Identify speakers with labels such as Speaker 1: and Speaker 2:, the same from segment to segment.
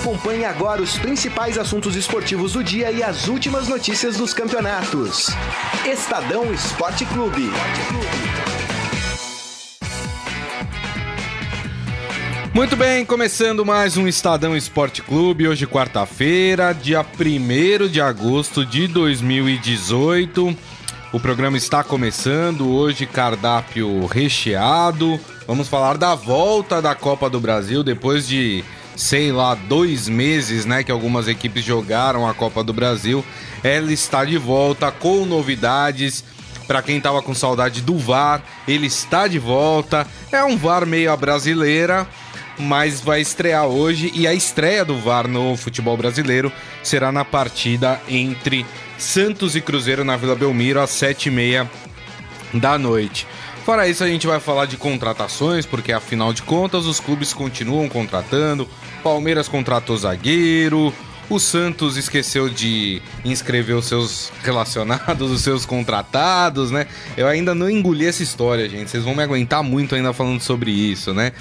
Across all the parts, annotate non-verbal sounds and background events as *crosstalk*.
Speaker 1: Acompanhe agora os principais assuntos esportivos do dia e as últimas notícias dos campeonatos. Estadão Esporte Clube.
Speaker 2: Muito bem, começando mais um Estadão Esporte Clube, hoje quarta-feira, dia 1 de agosto de 2018. O programa está começando, hoje cardápio recheado. Vamos falar da volta da Copa do Brasil depois de, sei lá, dois meses, né, que algumas equipes jogaram a Copa do Brasil. Ela está de volta com novidades. Para quem tava com saudade do VAR, ele está de volta. É um VAR meio a brasileira mas vai estrear hoje e a estreia do VAR no futebol brasileiro será na partida entre Santos e Cruzeiro na Vila Belmiro às sete e meia da noite. Fora isso, a gente vai falar de contratações, porque afinal de contas os clubes continuam contratando. Palmeiras contratou zagueiro, o Santos esqueceu de inscrever os seus relacionados, *laughs* os seus contratados, né? Eu ainda não engoli essa história, gente. Vocês vão me aguentar muito ainda falando sobre isso, né?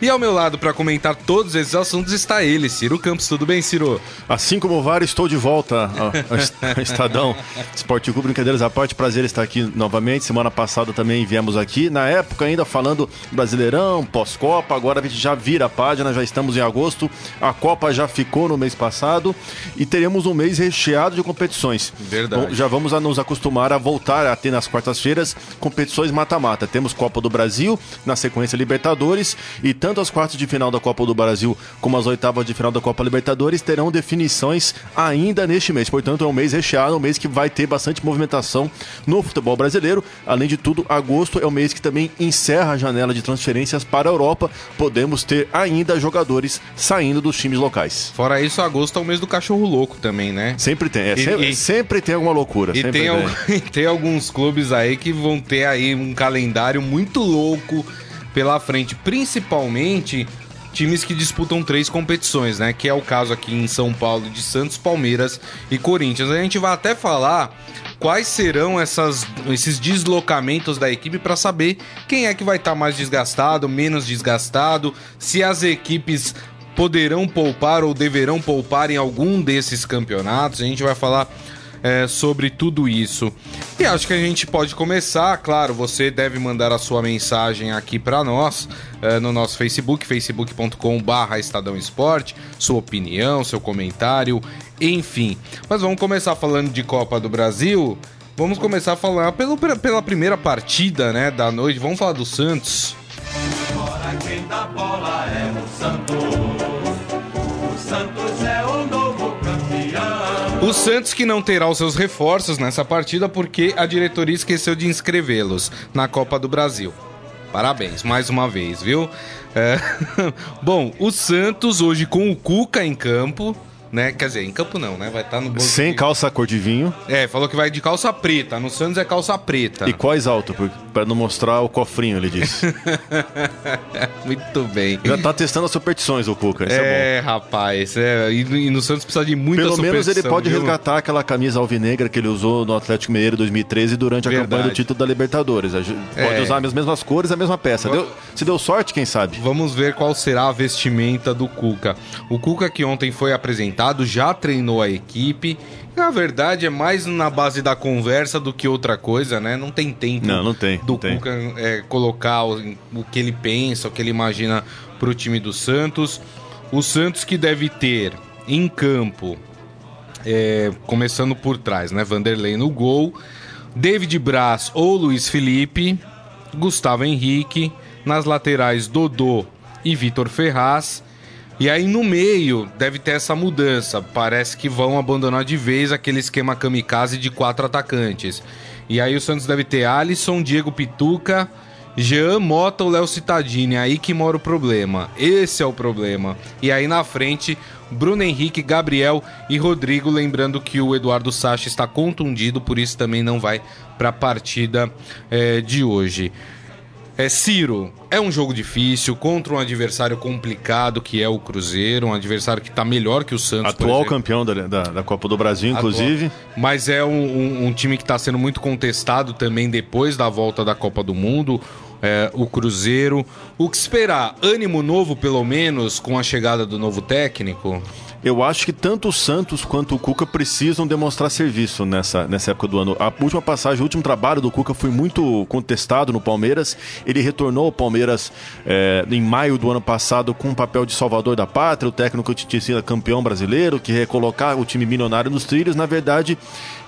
Speaker 2: E ao meu lado, para comentar todos esses assuntos, está ele, Ciro Campos. Tudo bem, Ciro?
Speaker 3: Assim como o VAR, estou de volta *laughs* ao Estadão Esporte Clube. Brincadeiras à parte, prazer estar aqui novamente. Semana passada também viemos aqui. Na época, ainda falando Brasileirão, pós-Copa. Agora a gente já vira a página, já estamos em agosto. A Copa já ficou no mês passado e teremos um mês recheado de competições.
Speaker 2: Verdade.
Speaker 3: Bom, já vamos a nos acostumar a voltar a ter nas quartas-feiras competições mata-mata. Temos Copa do Brasil, na sequência Libertadores e tanto as quartas de final da Copa do Brasil como as oitavas de final da Copa Libertadores terão definições ainda neste mês. Portanto, é um mês recheado, um mês que vai ter bastante movimentação no futebol brasileiro. Além de tudo, agosto é o mês que também encerra a janela de transferências para a Europa. Podemos ter ainda jogadores saindo dos times locais.
Speaker 2: Fora isso, agosto é o mês do cachorro louco também, né?
Speaker 3: Sempre tem, é,
Speaker 2: E-
Speaker 3: sempre,
Speaker 2: e-
Speaker 3: sempre tem alguma loucura.
Speaker 2: E tem, al- *laughs* tem alguns clubes aí que vão ter aí um calendário muito louco pela frente, principalmente times que disputam três competições, né? Que é o caso aqui em São Paulo de Santos, Palmeiras e Corinthians. A gente vai até falar quais serão essas, esses deslocamentos da equipe para saber quem é que vai estar mais desgastado, menos desgastado, se as equipes poderão poupar ou deverão poupar em algum desses campeonatos. A gente vai falar é, sobre tudo isso. E acho que a gente pode começar, claro, você deve mandar a sua mensagem aqui para nós é, no nosso Facebook, facebook.com/barra Estadão Esporte, sua opinião, seu comentário, enfim. Mas vamos começar falando de Copa do Brasil. Vamos começar a falar pelo, pela primeira partida né, da noite. Vamos falar do Santos.
Speaker 4: Agora quem dá bola é o Santos. O Santos O
Speaker 2: Santos que não terá os seus reforços nessa partida porque a diretoria esqueceu de inscrevê-los na Copa do Brasil. Parabéns, mais uma vez, viu? É, *laughs* Bom, o Santos hoje com o Cuca em campo, né? Quer dizer, em campo não, né? Vai estar no bolso.
Speaker 3: Sem calça cor de vinho
Speaker 2: É, falou que vai de calça preta. No Santos é calça preta.
Speaker 3: e quais alto, para não mostrar o cofrinho, ele disse. *laughs*
Speaker 2: Muito bem.
Speaker 3: Já tá testando as superstições, o Cuca. Isso é,
Speaker 2: É, rapaz, é, e, no Santos precisa de muita
Speaker 3: Pelo menos ele pode
Speaker 2: viu?
Speaker 3: resgatar aquela camisa alvinegra que ele usou no Atlético Mineiro 2013 durante a
Speaker 2: Verdade.
Speaker 3: campanha do título da Libertadores. Gente Pode
Speaker 2: É.
Speaker 3: usar as mesmas cores, a mesma peça. Deu- se deu sorte, quem sabe?
Speaker 2: Vamos ver qual será a vestimenta do Cuca. O Cuca que ontem foi apresentado já treinou a equipe. Na verdade, é mais na base da conversa do que outra coisa, né? Não tem tempo
Speaker 3: Não, não tem,
Speaker 2: do
Speaker 3: não.
Speaker 2: Cuca é, colocar o, o que ele pensa, o que ele imagina pro time do Santos. O Santos que deve ter em campo, é, começando por trás, né? Vanderlei no gol, David Braz ou Luiz Felipe, Gustavo Henrique, nas laterais Dodô e Vitor Ferraz. E aí no meio deve ter essa mudança. Parece que vão abandonar de vez aquele esquema kamikaze de quatro atacantes. E aí o Santos deve ter Alisson, Diego Pituca, Jean Mota ou Léo Cittadini. É Aí que mora o problema. Esse é o problema. E aí na frente, Bruno Henrique, Gabriel e Rodrigo. Lembrando que o Eduardo Sacha está contundido, por isso também não vai para a partida eh, de hoje. É, Ciro, é um jogo difícil contra um adversário complicado que é o Cruzeiro, um adversário que tá melhor que o Santos.
Speaker 3: Atual campeão da, da, da Copa do Brasil, inclusive.
Speaker 2: Atual. Mas é um, um- um time que está sendo muito contestado também depois da volta da Copa do Mundo. é, o Cruzeiro. O que esperar? Ânimo novo, pelo menos, com a chegada do novo técnico?
Speaker 3: Eu acho que tanto o Santos quanto o Cuca precisam demonstrar serviço nessa, nessa época do ano. A última passagem, o último trabalho do Cuca foi muito contestado no Palmeiras. Ele retornou ao Palmeiras é, em maio do ano passado com o um papel de salvador da pátria, o técnico que tinha campeão brasileiro, que recolocar o time milionário nos trilhos. Na verdade,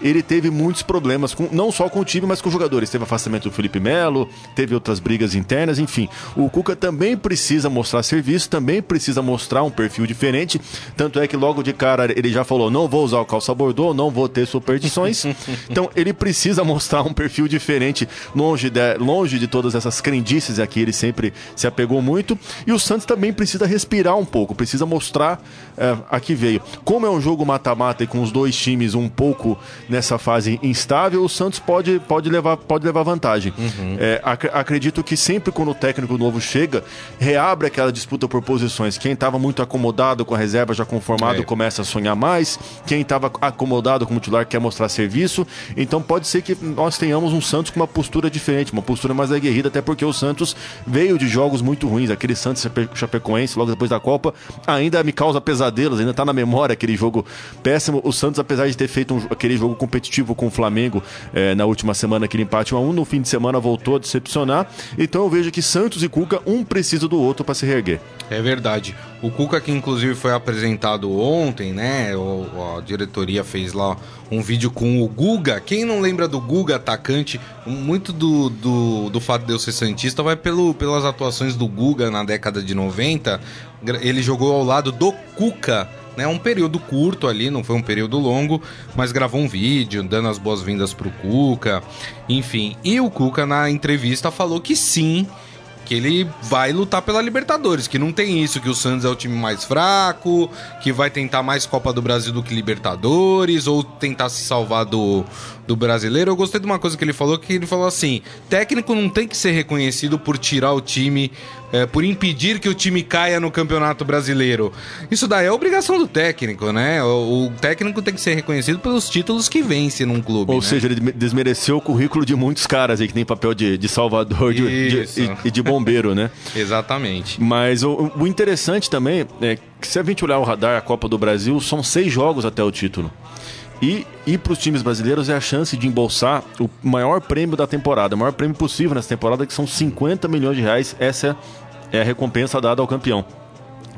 Speaker 3: ele teve muitos problemas, com, não só com o time, mas com os jogadores. Teve afastamento do Felipe Melo, teve outras brigas internas, enfim. O Cuca também precisa mostrar serviço, também precisa mostrar um perfil diferente. Tanto é que logo de cara ele já falou: não vou usar o calça bordô, não vou ter superstições. *laughs* então ele precisa mostrar um perfil diferente, longe de, longe de todas essas crendices a que ele sempre se apegou muito. E o Santos também precisa respirar um pouco, precisa mostrar é, a que veio. Como é um jogo mata-mata e com os dois times um pouco nessa fase instável, o Santos pode, pode, levar, pode levar vantagem. Uhum. É, ac acredito que sempre quando o técnico novo chega, reabre aquela disputa por posições. Quem estava muito acomodado com a reserva já conformado é. começa a sonhar mais. Quem estava acomodado como titular quer mostrar serviço. Então pode ser que nós tenhamos um Santos com uma postura diferente, uma postura mais aguerrida, até porque o Santos veio de jogos muito ruins. Aquele Santos Chapecoense, logo depois da Copa, ainda me causa pesadelos, ainda está na memória aquele jogo péssimo. O Santos, apesar de ter feito um, aquele jogo competitivo com o Flamengo é, na última semana, aquele empate 1 a 1 no fim de semana voltou a decepcionar. Então eu vejo que Santos e Cuca, um precisa do outro para se reerguer.
Speaker 2: É verdade. O Cuca, que inclusive foi apresentado ontem, né? O, a diretoria fez lá um vídeo com o Guga. Quem não lembra do Guga, atacante, muito do, do, do fato de eu ser Santista vai pelo, pelas atuações do Guga na década de 90. Ele jogou ao lado do Cuca né? Um período curto ali, não foi um período longo, mas gravou um vídeo dando as boas-vindas pro Cuca, enfim. E o Cuca na entrevista falou que sim, que ele vai lutar pela Libertadores, que não tem isso, que o Santos é o time mais fraco, que vai tentar mais Copa do Brasil do que Libertadores, ou tentar se salvar do, do brasileiro. Eu gostei de uma coisa que ele falou, que ele falou assim: técnico não tem que ser reconhecido por tirar o time, é, por impedir que o time caia no Campeonato Brasileiro. Isso daí é obrigação do técnico, né? O, o técnico tem que ser reconhecido pelos títulos que vence num clube.
Speaker 3: Ou
Speaker 2: né?
Speaker 3: seja, ele desmereceu o currículo de muitos caras aí que tem papel de, de salvador de, de, e de bombeiro, né? *laughs*
Speaker 2: Exatamente.
Speaker 3: Mas o, o interessante também é que se a gente olhar o radar, a Copa do Brasil, são seis jogos até o título. E ir para os times brasileiros é a chance de embolsar o maior prêmio da temporada, o maior prêmio possível nessa temporada, que são 50 milhões de reais. Essa é a recompensa dada ao campeão.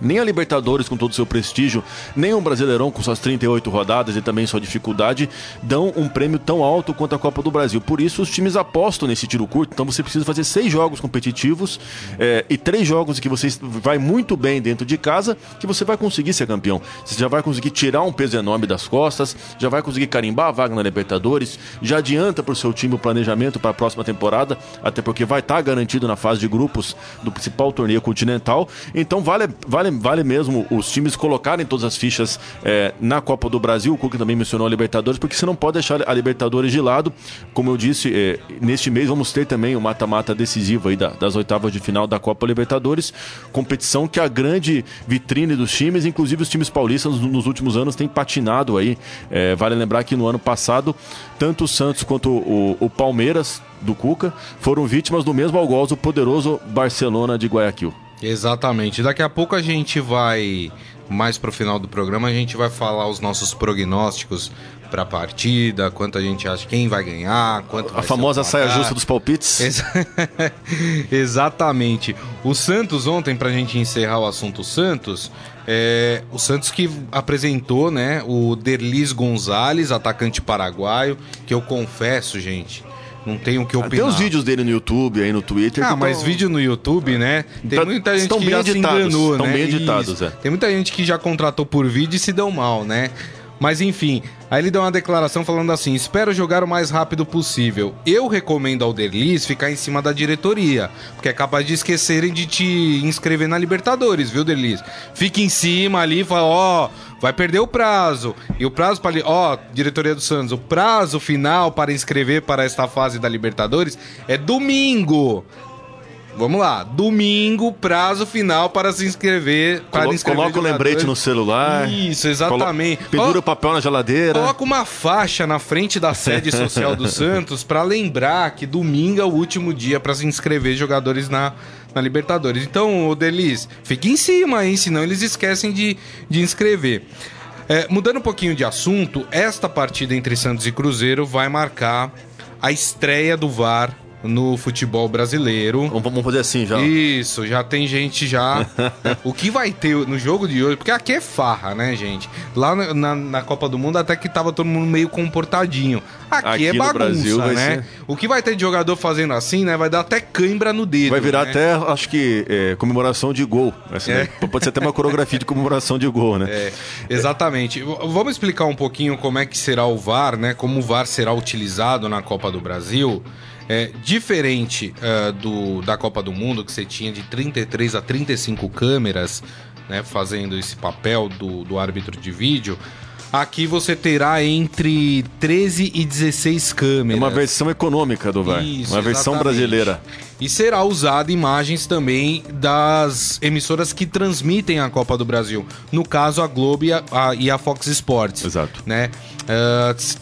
Speaker 3: Nem a Libertadores, com todo o seu prestígio, nem o Brasileirão, com suas 38 rodadas e também sua dificuldade, dão um prêmio tão alto quanto a Copa do Brasil. Por isso, os times apostam nesse tiro curto. Então, você precisa fazer seis jogos competitivos é, e três jogos em que você vai muito bem dentro de casa, que você vai conseguir ser campeão. Você já vai conseguir tirar um peso enorme das costas, já vai conseguir carimbar a vaga na Libertadores, já adianta para o seu time o planejamento para a próxima temporada, até porque vai estar tá garantido na fase de grupos do principal torneio continental. Então, vale, vale vale, vale mesmo os times colocarem todas as fichas é, na Copa do Brasil. O Cuca também mencionou a Libertadores, porque você não pode deixar a Libertadores de lado. Como eu disse, é, neste mês vamos ter também o mata-mata decisivo aí da, das oitavas de final da Copa Libertadores. Competição que é a grande vitrine dos times, inclusive os times paulistas nos últimos anos têm patinado aí. É, vale lembrar que no ano passado, tanto o Santos quanto o, o Palmeiras do Cuca foram vítimas do mesmo algoz do poderoso Barcelona de Guayaquil.
Speaker 2: Exatamente. Daqui a pouco a gente vai, mais pro final do programa, a gente vai falar os nossos prognósticos para a partida, quanto a gente acha quem vai ganhar, quanto
Speaker 3: A famosa saia justa dos palpites.
Speaker 2: Ex *laughs* Exatamente. O Santos ontem, para a gente encerrar o assunto Santos, é, o Santos que apresentou, né, o Derlis Gonzalez, atacante paraguaio, que eu confesso, gente, não tenho o que opinar.
Speaker 3: Tem os vídeos dele no YouTube, aí no Twitter.
Speaker 2: Ah, mas tão... vídeo no YouTube, né? Tem tá, muita gente que já editados, se enganou, estão né?
Speaker 3: bem editados, é.
Speaker 2: Tem muita gente que já contratou por vídeo e se deu mal, né? Mas enfim, aí ele deu uma declaração falando assim: espero jogar o mais rápido possível. Eu recomendo ao Derlis ficar em cima da diretoria, porque é capaz de esquecerem de te inscrever na Libertadores, viu, Derlis? Fique em cima ali e fala: ó, oh, vai perder o prazo. E o prazo para. Ó, diretoria do Santos, o prazo final para inscrever para esta fase da Libertadores é domingo. Vamos lá. Domingo, prazo final para se inscrever. Para
Speaker 3: Colo inscrever coloca o lembrete no celular.
Speaker 2: Isso, exatamente.
Speaker 3: Colo pendura o papel na geladeira.
Speaker 2: Coloca uma faixa na frente da sede social do *laughs* Santos para lembrar que domingo é o último dia para se inscrever jogadores na, na Libertadores. Então, o Delis, fique em cima aí, senão eles esquecem de, de inscrever. É, mudando um pouquinho de assunto, esta partida entre Santos e Cruzeiro vai marcar a estreia do VAR no futebol brasileiro.
Speaker 3: Vamos, fazer assim já.
Speaker 2: Isso, já tem gente já. *laughs* o que vai ter no jogo de hoje? Porque aqui é farra, né, gente? Lá na, na, Copa do Mundo até que tava todo mundo meio comportadinho. Aqui,
Speaker 3: Aqui
Speaker 2: é bagunça, né?
Speaker 3: ser-
Speaker 2: O que vai ter de jogador fazendo assim, né? Vai dar até cãibra no dedo.
Speaker 3: Vai virar
Speaker 2: né?
Speaker 3: até, acho que, é, comemoração de gol. Essa
Speaker 2: É.
Speaker 3: daí. Pode ser até uma coreografia de comemoração de gol, né?
Speaker 2: É, exatamente. Vamos explicar um pouquinho como é que será o VAR, né? Como o VAR será utilizado na Copa do Brasil. É, diferente ah, do, da Copa do Mundo, que você tinha de 33 a 35 câmeras, né? Fazendo esse papel do, do árbitro de vídeo. Aqui você terá entre 13 e 16
Speaker 3: É
Speaker 2: câmeras.
Speaker 3: uma versão econômica do VAR.
Speaker 2: Isso,
Speaker 3: uma versão
Speaker 2: exatamente.
Speaker 3: brasileira.
Speaker 2: E será usada imagens também das emissoras que transmitem a Copa do Brasil. No caso, a Globo e a, a- e a Fox Sports.
Speaker 3: Exato.
Speaker 2: Né? S-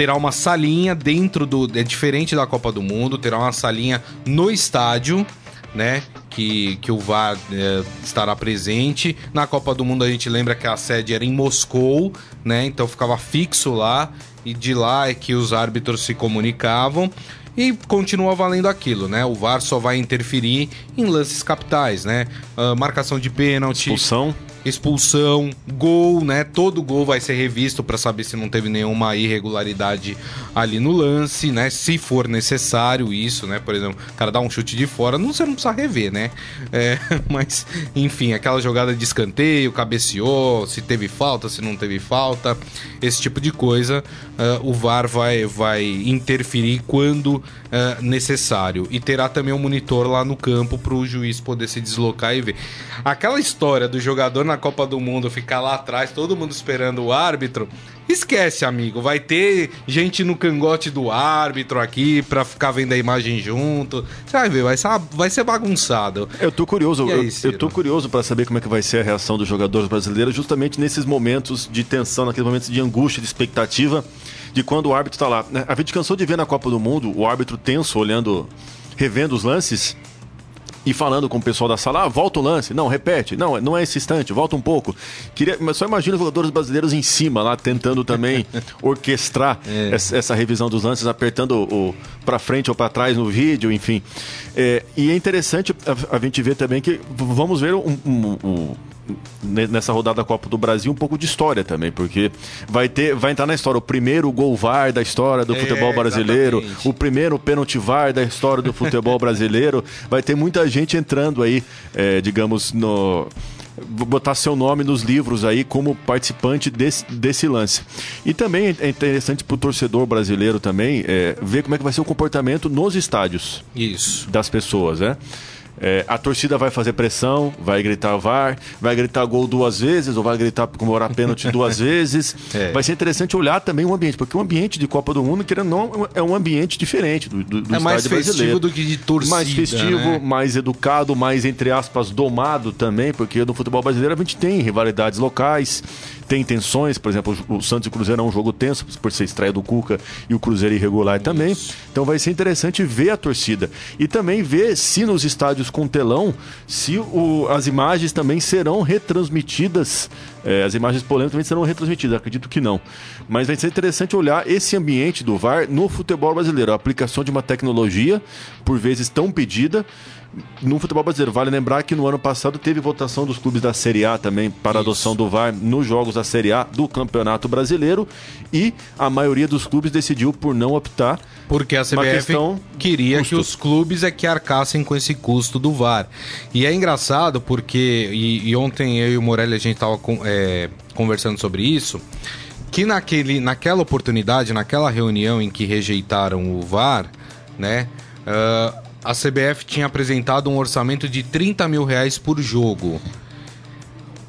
Speaker 2: terá uma salinha dentro do. É diferente da Copa do Mundo, terá uma salinha no estádio. Né, que, que o VAR eh, estará presente. Na Copa do Mundo a gente lembra que a sede era em Moscou, né? Então ficava fixo lá e de lá é que os árbitros se comunicavam. E continua valendo aquilo, né? O VAR só vai interferir em lances capitais, né? Ah, marcação de pênalti,
Speaker 3: Expulsão.
Speaker 2: Expulsão, gol, né? Todo gol vai ser revisto para saber se não teve nenhuma irregularidade ali no lance, né? Se for necessário isso, né? Por exemplo, o cara dá um chute de fora, não, você não precisa rever, né? É, *laughs* mas, enfim, aquela jogada de escanteio, cabeceou, se teve falta, se não teve falta, esse tipo de coisa, ah, o VAR vai, vai interferir quando ah, necessário. E terá também um monitor lá no campo para o juiz poder se deslocar e ver. Aquela história do jogador na Copa do Mundo ficar lá atrás, todo mundo esperando o árbitro, esquece, amigo. Vai ter gente no cangote do árbitro aqui para ficar vendo a imagem junto. Você vai ver, vai ser, vai ser bagunçado.
Speaker 3: Eu tô curioso,
Speaker 2: aí,
Speaker 3: eu, eu tô curioso para saber como é que vai ser a reação dos jogadores brasileiros justamente nesses momentos de tensão, naqueles momentos de angústia, de expectativa, de quando o árbitro tá lá. né? A gente cansou de ver na Copa do Mundo o árbitro tenso olhando, revendo os lances e falando com o pessoal da sala, ah, volta o lance, não, repete, não, não é esse instante, volta um pouco. Queria, mas só imagina os jogadores brasileiros em cima lá, tentando também *laughs* orquestrar
Speaker 2: É.
Speaker 3: essa, essa revisão dos lances, apertando o, para frente ou para trás no vídeo, enfim. É, e é interessante a, a gente ver também que vamos ver um- um- um- nessa rodada da Copa do Brasil um pouco de história também, porque vai ter, vai entrar na história o primeiro gol VAR da história do
Speaker 2: É,
Speaker 3: futebol brasileiro,
Speaker 2: exatamente.
Speaker 3: o primeiro pênalti VAR da história do futebol *laughs* brasileiro. Vai ter muita gente entrando aí, é, digamos, no. botar seu nome nos livros aí como participante desse, desse lance. E também é interessante para o torcedor brasileiro também é, ver como é que vai ser o comportamento nos estádios
Speaker 2: Isso.
Speaker 3: das pessoas, né? É, a torcida vai fazer pressão, vai gritar VAR, vai gritar gol duas vezes, ou vai gritar comemorar pênalti *laughs* duas vezes.
Speaker 2: É.
Speaker 3: Vai ser interessante olhar também o ambiente, porque o ambiente de Copa do Mundo, querendo ou não, é um ambiente diferente do, do, do
Speaker 2: É mais festivo
Speaker 3: brasileiro.
Speaker 2: do que de torcida.
Speaker 3: mais festivo,
Speaker 2: né?
Speaker 3: mais educado, mais, entre aspas, domado também, porque no futebol brasileiro a gente tem rivalidades locais, tem tensões, por exemplo, o Santos e o Cruzeiro é um jogo tenso, por ser estreia do Cuca e o Cruzeiro irregular também. Então vai ser interessante ver a torcida. E também ver se nos estádios com telão, se o- as imagens também serão retransmitidas, eh, as imagens polêmicas também serão retransmitidas, acredito que não. Mas vai ser interessante olhar esse ambiente do VAR no futebol brasileiro, a aplicação de uma tecnologia, por vezes tão pedida, no futebol brasileiro. Vale lembrar que no ano passado teve votação dos clubes da Série A também para a adoção do VAR nos jogos da Série A do Campeonato Brasileiro e a maioria dos clubes decidiu por não optar.
Speaker 2: Porque a CBF queria
Speaker 3: custo.
Speaker 2: que os clubes é que arcassem com esse custo do VAR. E é engraçado porque, e, e ontem eu e o Morelli a gente estava conversando sobre isso, que naquele, naquela oportunidade, naquela reunião em que rejeitaram o VAR, né? ah, a CBF tinha apresentado um orçamento de 30 mil reais por jogo.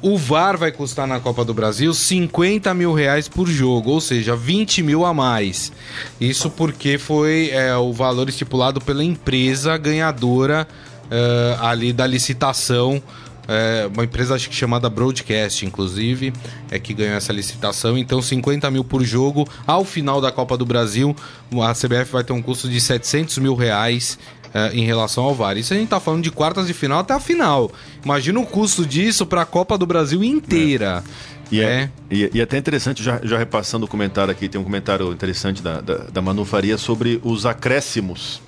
Speaker 2: O VAR vai custar na Copa do Brasil 50 mil reais por jogo, ou seja, 20 mil a mais. Isso porque foi é, o valor estipulado pela empresa ganhadora é, ali da licitação. É, uma empresa acho que chamada Broadcast, inclusive, é que ganhou essa licitação. Então, 50 mil por jogo. Ao final da Copa do Brasil, a CBF vai ter um custo de 700 mil reais eh, em relação ao VAR. Isso a gente tá falando de quartas de final até a final. Imagina o custo disso para a Copa do Brasil inteira.
Speaker 3: E é, e, e até interessante, já, já repassando o comentário aqui, tem um comentário interessante da, da, da Manu Faria sobre os acréscimos.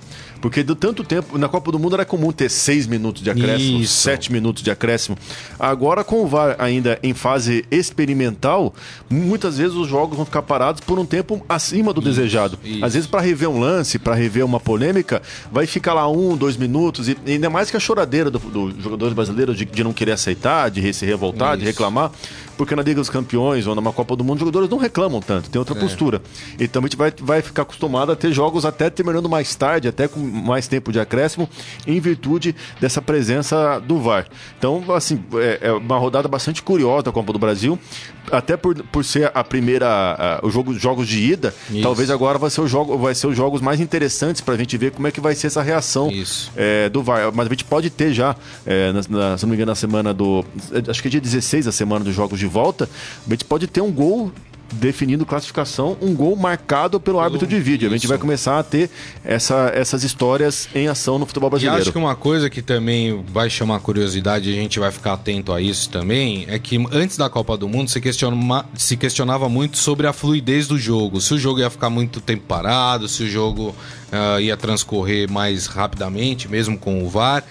Speaker 3: Porque do tanto tempo, na Copa do Mundo era comum ter seis minutos de acréscimo,
Speaker 2: Isso.
Speaker 3: sete minutos de acréscimo. Agora, com o VAR ainda em fase experimental, muitas vezes os jogos vão ficar parados por um tempo acima do desejado.
Speaker 2: isso.
Speaker 3: Às vezes, para rever um lance, para rever uma polêmica, vai ficar lá um, dois minutos, e ainda mais que a choradeira dos do jogadores brasileiros de, de não querer aceitar, de se revoltar, de
Speaker 2: Isso.
Speaker 3: reclamar. Porque na Liga dos Campeões ou numa Copa do Mundo, os jogadores não reclamam tanto, tem
Speaker 2: É.
Speaker 3: outra postura. Então a gente vai, vai ficar acostumado a ter jogos até terminando mais tarde, até com mais tempo de acréscimo, em virtude dessa presença do VAR. Então, assim, é, é uma rodada bastante curiosa da Copa do Brasil, até por, por ser a primeira, os jogo, jogos de ida,
Speaker 2: Isso.
Speaker 3: talvez agora vai ser, o jogo, vai ser os jogos mais interessantes para a gente ver como é que vai ser essa reação é, do VAR. Mas a gente pode ter já, é, na, na- se não me engano, na semana do. Acho que é dia 16, a semana dos jogos de volta, a gente pode ter um gol definindo classificação, um gol marcado pelo árbitro de vídeo. A gente
Speaker 2: isso.
Speaker 3: vai começar a ter essa, essas histórias em ação no futebol
Speaker 2: E
Speaker 3: brasileiro.
Speaker 2: acho que uma coisa que também vai chamar curiosidade e a gente vai ficar atento a isso também é que antes da Copa do Mundo se, questiona, se questionava muito sobre a fluidez do jogo. Se o jogo ia ficar muito tempo parado, se o jogo ah, ia transcorrer mais rapidamente, mesmo com o VAR.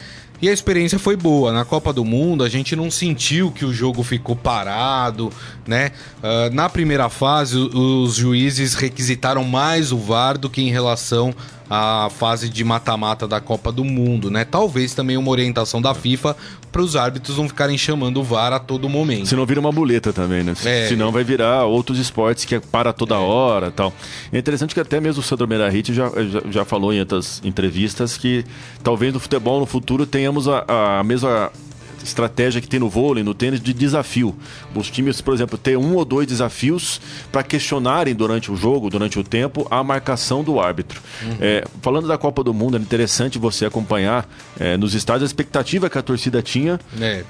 Speaker 2: E a experiência foi boa. Na Copa do Mundo, a gente não sentiu que o jogo ficou parado, né? Ah, na primeira fase, os juízes requisitaram mais o VAR do que em relação à fase de mata-mata da Copa do Mundo, né? Talvez também uma orientação da FIFA para os árbitros não ficarem chamando o VAR a todo momento.
Speaker 3: Se não vira uma muleta também, né?
Speaker 2: É.
Speaker 3: Senão vai virar outros esportes que é para toda hora tal. É interessante que até mesmo o Sandro Merahit já, já, já falou em outras entrevistas que talvez no futebol no futuro tenhamos a, a mesma estratégia que tem no vôlei, no tênis, de desafio. Os times, por exemplo, ter um ou dois desafios para questionarem durante o jogo, durante o tempo, a marcação do árbitro. É, falando da Copa do Mundo, é interessante você acompanhar é, nos estádios a expectativa que a torcida tinha
Speaker 2: É,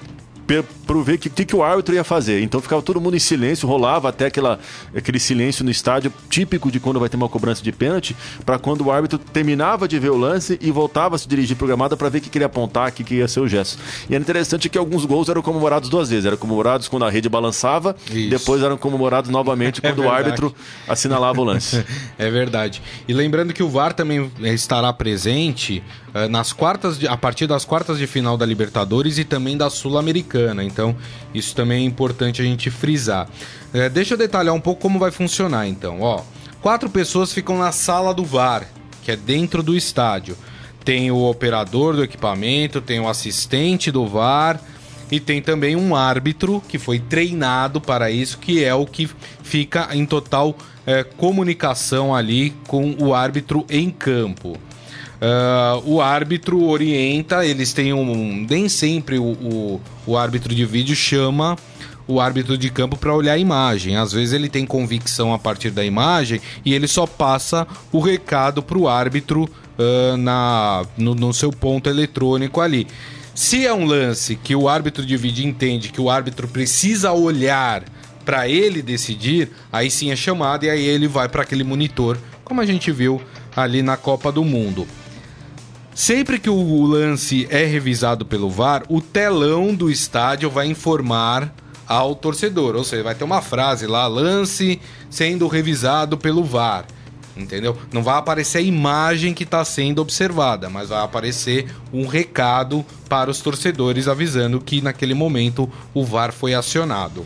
Speaker 3: para ver o que, que, que o árbitro ia fazer. Então ficava todo mundo em silêncio, rolava até aquela, aquele silêncio no estádio típico de quando vai ter uma cobrança de pênalti, para quando o árbitro terminava de ver o lance e voltava a se dirigir programada para ver o que queria apontar, o que, que ia ser o gesto. E era interessante que alguns gols eram comemorados duas vezes. Eram comemorados quando a rede balançava,
Speaker 2: Isso.
Speaker 3: depois eram comemorados novamente *laughs*
Speaker 2: É
Speaker 3: quando o
Speaker 2: verdade.
Speaker 3: árbitro assinalava o lance. *laughs*
Speaker 2: É verdade. E lembrando que o VAR também estará presente nas quartas de- a partir das quartas de final da Libertadores e também da Sul-Americana. Então, isso também é importante a gente frisar. Eh, deixa eu detalhar um pouco como vai funcionar, então. Ó, quatro pessoas ficam na sala do VAR, que é dentro do estádio. Tem o operador do equipamento, tem o assistente do VAR e tem também um árbitro que foi treinado para isso, que é o que fica em total eh, comunicação ali com o árbitro em campo. Ah, o árbitro orienta, eles têm um. Nem sempre o, o, o árbitro de vídeo chama o árbitro de campo para olhar a imagem. Às vezes ele tem convicção a partir da imagem e ele só passa o recado para o árbitro ah, na, no, no seu ponto eletrônico ali. Se é um lance que o árbitro de vídeo entende que o árbitro precisa olhar para ele decidir, aí sim é chamado e aí ele vai para aquele monitor, como a gente viu ali na Copa do Mundo. Sempre que o lance é revisado pelo VAR, o telão do estádio vai informar ao torcedor, ou seja, vai ter uma frase lá, lance sendo revisado pelo VAR. Entendeu? Não vai aparecer a imagem que está sendo observada, mas vai aparecer um recado para os torcedores avisando que naquele momento o VAR foi acionado.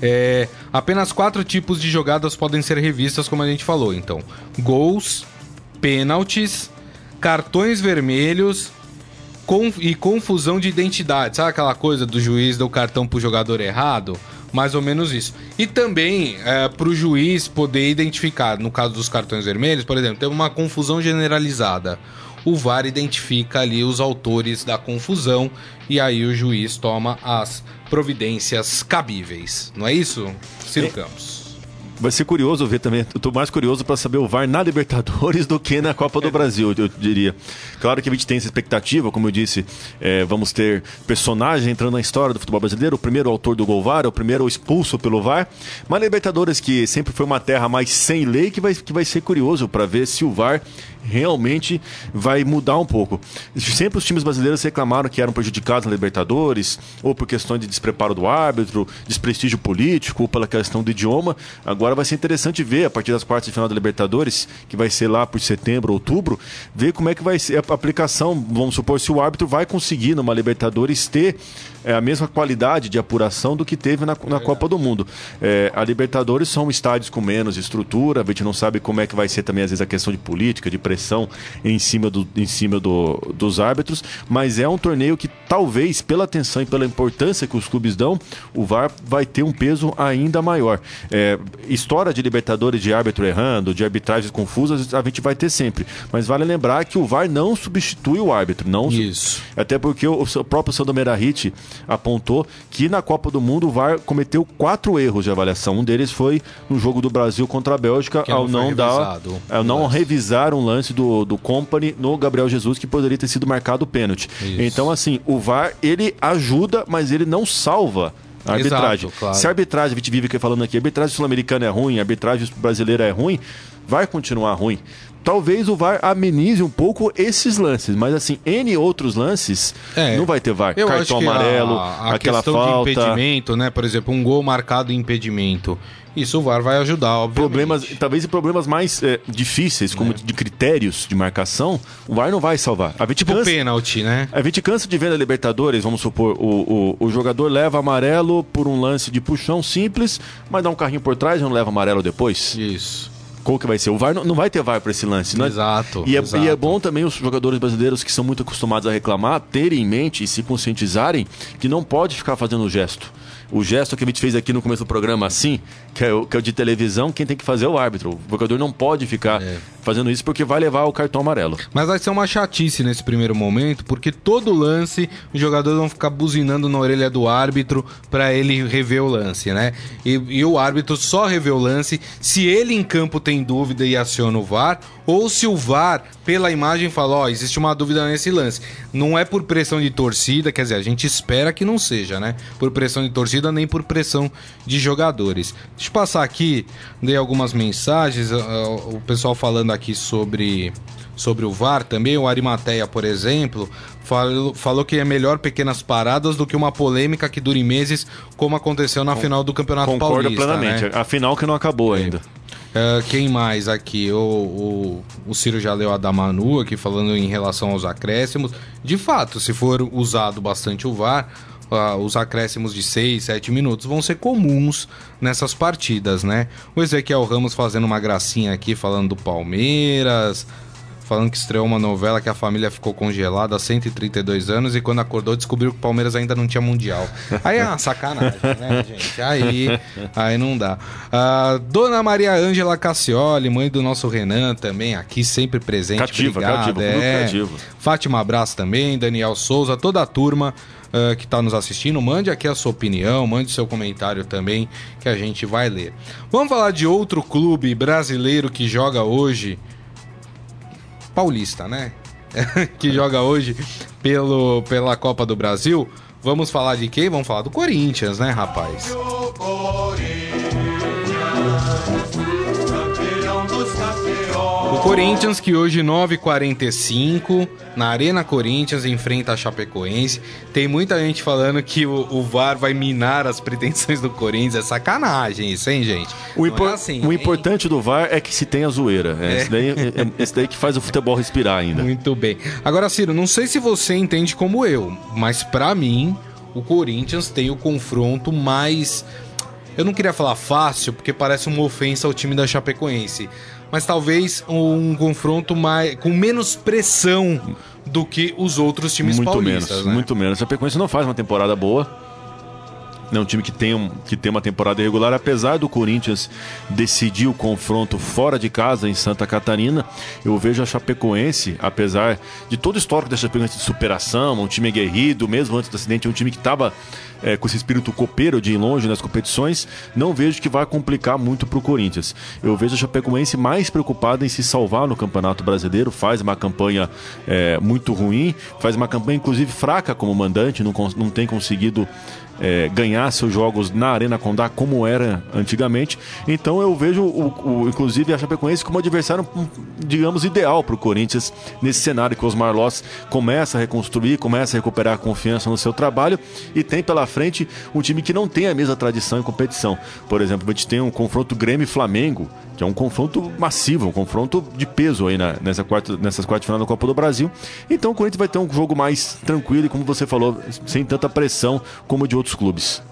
Speaker 2: É, apenas quatro tipos de jogadas podem ser revistas, como a gente falou. Então, gols, pênaltis, cartões vermelhos con- e confusão de identidade. Sabe aquela coisa do juiz dar o cartão pro jogador errado? Mais ou menos isso. E também é, para o juiz poder identificar, no caso dos cartões vermelhos, por exemplo, tem uma confusão generalizada. O VAR identifica ali os autores da confusão e aí o juiz toma as providências cabíveis. Não é isso, Ciro
Speaker 3: É.
Speaker 2: Campos?
Speaker 3: Vai ser curioso ver também. Eu tô mais curioso para saber o VAR na Libertadores do que na Copa do Brasil, eu diria. Claro que a gente tem essa expectativa, como eu disse, é, vamos ter personagem entrando na história do futebol brasileiro. O primeiro autor do gol VAR, o primeiro expulso pelo VAR. Mas Libertadores, que sempre foi uma terra mais sem lei, que vai, que vai ser curioso para ver se o VAR realmente vai mudar um pouco. Sempre os times brasileiros reclamaram que eram prejudicados na Libertadores, ou por questão de despreparo do árbitro, desprestígio político, ou pela questão do idioma. Agora vai ser interessante ver, a partir das quartas de final da Libertadores, que vai ser lá por setembro, outubro, ver como é que vai ser a aplicação. Vamos supor se o árbitro vai conseguir numa Libertadores ter é, a mesma qualidade de apuração do que teve na, na Copa do Mundo. É, a Libertadores são estádios com menos estrutura, a gente não sabe como é que vai ser também, às vezes, a questão de política, de pressão em cima, do, em cima do, dos árbitros, mas é um torneio que talvez, pela atenção e pela importância que os clubes dão, o VAR vai ter um peso ainda maior. É, história de Libertadores de árbitro errando, de arbitragens confusas, a gente vai ter sempre. Mas vale lembrar que o VAR não substitui o árbitro. Não
Speaker 2: Isso.
Speaker 3: Até porque o, o próprio Sandro Merahit apontou que na Copa do Mundo o VAR cometeu quatro erros de avaliação. Um deles foi no jogo do Brasil contra a Bélgica,
Speaker 2: Que
Speaker 3: ao
Speaker 2: não
Speaker 3: dar, ao
Speaker 2: o
Speaker 3: não
Speaker 2: lance.
Speaker 3: revisar um lance do, do Company no Gabriel Jesus que poderia ter sido marcado pênalti.
Speaker 2: Isso.
Speaker 3: Então, assim, o VAR ele ajuda, mas ele não salva. A arbitragem.
Speaker 2: Exato, claro.
Speaker 3: Se a arbitragem, a gente vive aqui falando aqui, a arbitragem sul-americana é ruim, a arbitragem brasileira é ruim, vai continuar ruim. Talvez o VAR amenize um pouco esses lances, mas assim, N outros lances,
Speaker 2: É.
Speaker 3: não vai ter VAR.
Speaker 2: Eu
Speaker 3: Cartão
Speaker 2: que a-
Speaker 3: amarelo,
Speaker 2: a,
Speaker 3: aquela
Speaker 2: questão
Speaker 3: falta.
Speaker 2: de impedimento, né? Por exemplo, um gol marcado em impedimento. Isso o VAR vai ajudar, obviamente.
Speaker 3: Problemas, talvez em problemas mais é, difíceis, como de critérios de marcação, o VAR não vai salvar. A gente
Speaker 2: Tipo
Speaker 3: cansa,
Speaker 2: pênalti, né?
Speaker 3: a gente cansa de ver na Libertadores, vamos supor, o, o, o jogador leva amarelo por um lance de puxão simples, mas dá um carrinho por trás e não leva amarelo depois.
Speaker 2: Isso.
Speaker 3: Qual que vai ser? O VAR não, não vai ter VAR para esse lance, né?
Speaker 2: Exato,
Speaker 3: E é,
Speaker 2: exato.
Speaker 3: e é bom também os jogadores brasileiros que são muito acostumados a reclamar terem em mente e se conscientizarem que não pode ficar fazendo o gesto. O gesto que a gente fez aqui no começo do programa, assim, que é o, que é o de televisão, quem tem que fazer é o árbitro. O jogador não pode ficar
Speaker 2: É.
Speaker 3: fazendo isso porque vai levar o cartão amarelo.
Speaker 2: Mas vai ser uma chatice nesse primeiro momento, porque todo lance os jogadores vão ficar buzinando na orelha do árbitro pra ele rever o lance, né? E, e o árbitro só revê o lance se ele em campo tem dúvida e aciona o VAR, ou se o VAR, pela imagem, fala: Ó, existe uma dúvida nesse lance. Não é por pressão de torcida, quer dizer, a gente espera que não seja, né? Por pressão de torcida, nem por pressão de jogadores. Deixa eu passar aqui, dei algumas mensagens, o pessoal falando aqui sobre sobre o VAR também. O Arimateia, por exemplo, falou, falou que é melhor pequenas paradas do que uma polêmica que dure meses, como aconteceu na final do Campeonato
Speaker 3: Concordo
Speaker 2: Paulista.
Speaker 3: plenamente.
Speaker 2: Né?
Speaker 3: Afinal, que não acabou ainda.
Speaker 2: Ah, quem mais aqui? O, o, o Ciro já leu a da Manu aqui falando em relação aos acréscimos. De fato, se for usado bastante o VAR, ah, os acréscimos de 6, 7 minutos vão ser comuns nessas partidas, né? O Ezequiel Ramos fazendo uma gracinha aqui falando do Palmeiras. Falando que estreou uma novela que a família ficou congelada há 132 anos e quando acordou descobriu que o Palmeiras ainda não tinha mundial. Aí é uma *laughs* sacanagem, né, gente? Aí, aí não dá. Ah, Dona Maria Ângela Cassioli, mãe do nosso Renan também, aqui sempre presente.
Speaker 3: Cativa,
Speaker 2: Obrigado,
Speaker 3: cativa,
Speaker 2: é.
Speaker 3: cativo.
Speaker 2: Fátima Abraço também, Daniel Souza, toda a turma ah, que está nos assistindo. Mande aqui a sua opinião, mande seu comentário também, que a gente vai ler. Vamos falar de outro clube brasileiro que joga hoje paulista, né? *laughs* que joga hoje pelo, pela Copa do Brasil. Vamos falar de quem? Vamos falar do Corinthians, né, rapaz?
Speaker 4: Corinthians
Speaker 2: que hoje 9h45 na Arena Corinthians enfrenta a Chapecoense. Tem muita gente falando que o, o VAR vai minar as pretensões do Corinthians. É sacanagem isso, hein, gente?
Speaker 3: O, impor-
Speaker 2: é assim,
Speaker 3: o importante do VAR é que se tem a zoeira. É, Esse, daí, é, é esse daí que faz o futebol respirar ainda.
Speaker 2: Muito bem. Agora, Ciro, não sei se você entende como eu, mas pra mim, o Corinthians tem o confronto mais. Eu não queria falar fácil, porque parece uma ofensa ao time da Chapecoense. Mas talvez um confronto mais com menos pressão do que os outros times
Speaker 3: muito
Speaker 2: paulistas,
Speaker 3: menos,
Speaker 2: né?
Speaker 3: muito menos. A Chapecoense não faz uma temporada boa. É um time que tem, um, que tem uma temporada irregular, apesar do Corinthians decidir o confronto fora de casa em Santa Catarina. Eu vejo a Chapecoense, apesar de todo o histórico da Chapecoense de superação, um time aguerrido, mesmo antes do acidente, é um time que estava é, com esse espírito copeiro de ir longe nas competições, não vejo que vai complicar muito para o Corinthians. Eu vejo a Chapecoense mais preocupada em se salvar no Campeonato Brasileiro, faz uma campanha é, muito ruim, faz uma campanha inclusive fraca como mandante, não, não tem conseguido é, ganhar seus jogos na Arena Condá como era antigamente. Então eu vejo, o, o inclusive, a Chapecoense como adversário, digamos, ideal para o Corinthians nesse cenário que o Osmar Loss começa a reconstruir, começa a recuperar a confiança no seu trabalho e tem pela frente um time que não tem a mesma tradição em competição. Por exemplo, a gente tem um confronto Grêmio-Flamengo, que é um confronto massivo, um confronto de peso aí na, nessa quarta, nessas quartas de final da Copa do Brasil. Então o Corinthians vai ter um jogo mais tranquilo e, como você falou, sem tanta pressão como de outros clubes.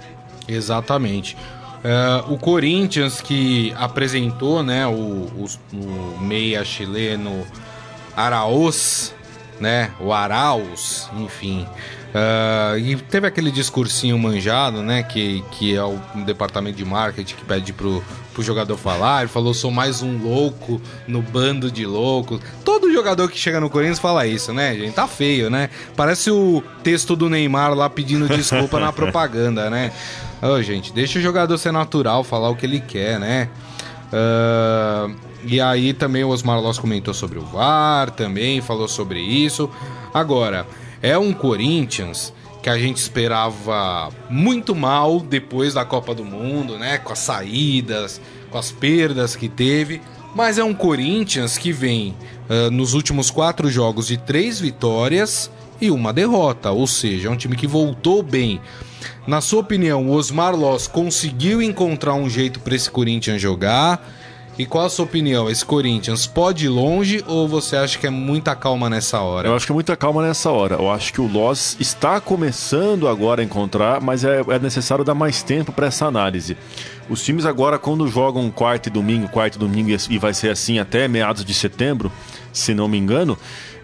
Speaker 2: Exatamente. Uh, o Corinthians que apresentou né, o, o, o meia chileno Arauz, né, o Arauz, enfim, Uh, e teve aquele discursinho manjado, né? Que, que é o departamento de marketing que pede pro, pro jogador falar. Ele falou: sou mais um louco no bando de loucos. Todo jogador que chega no Corinthians fala isso, né, gente? Tá feio, né? Parece o texto do Neymar lá pedindo desculpa na *laughs* propaganda, né? Ô, oh, gente, deixa o jogador ser natural, falar o que ele quer, né? Uh, e aí também o Osmar Loss comentou sobre o VAR, também falou sobre isso. Agora. É um Corinthians que a gente esperava muito mal depois da Copa do Mundo, né? Com as saídas, com as perdas que teve. Mas é um Corinthians que vem uh, nos últimos quatro jogos de três vitórias e uma derrota. Ou seja, é um time que voltou bem. Na sua opinião, o Osmar Loss conseguiu encontrar um jeito para esse Corinthians jogar? E qual a sua opinião? Esse Corinthians pode ir longe ou você acha que é muita calma nessa hora?
Speaker 3: Eu acho que é muita calma nessa hora. Eu acho que o Loss está começando agora a encontrar, mas é, é necessário dar mais tempo para essa análise. Os times agora, quando jogam quarto e domingo, quarto e domingo, e vai ser assim até meados de setembro, se não me engano,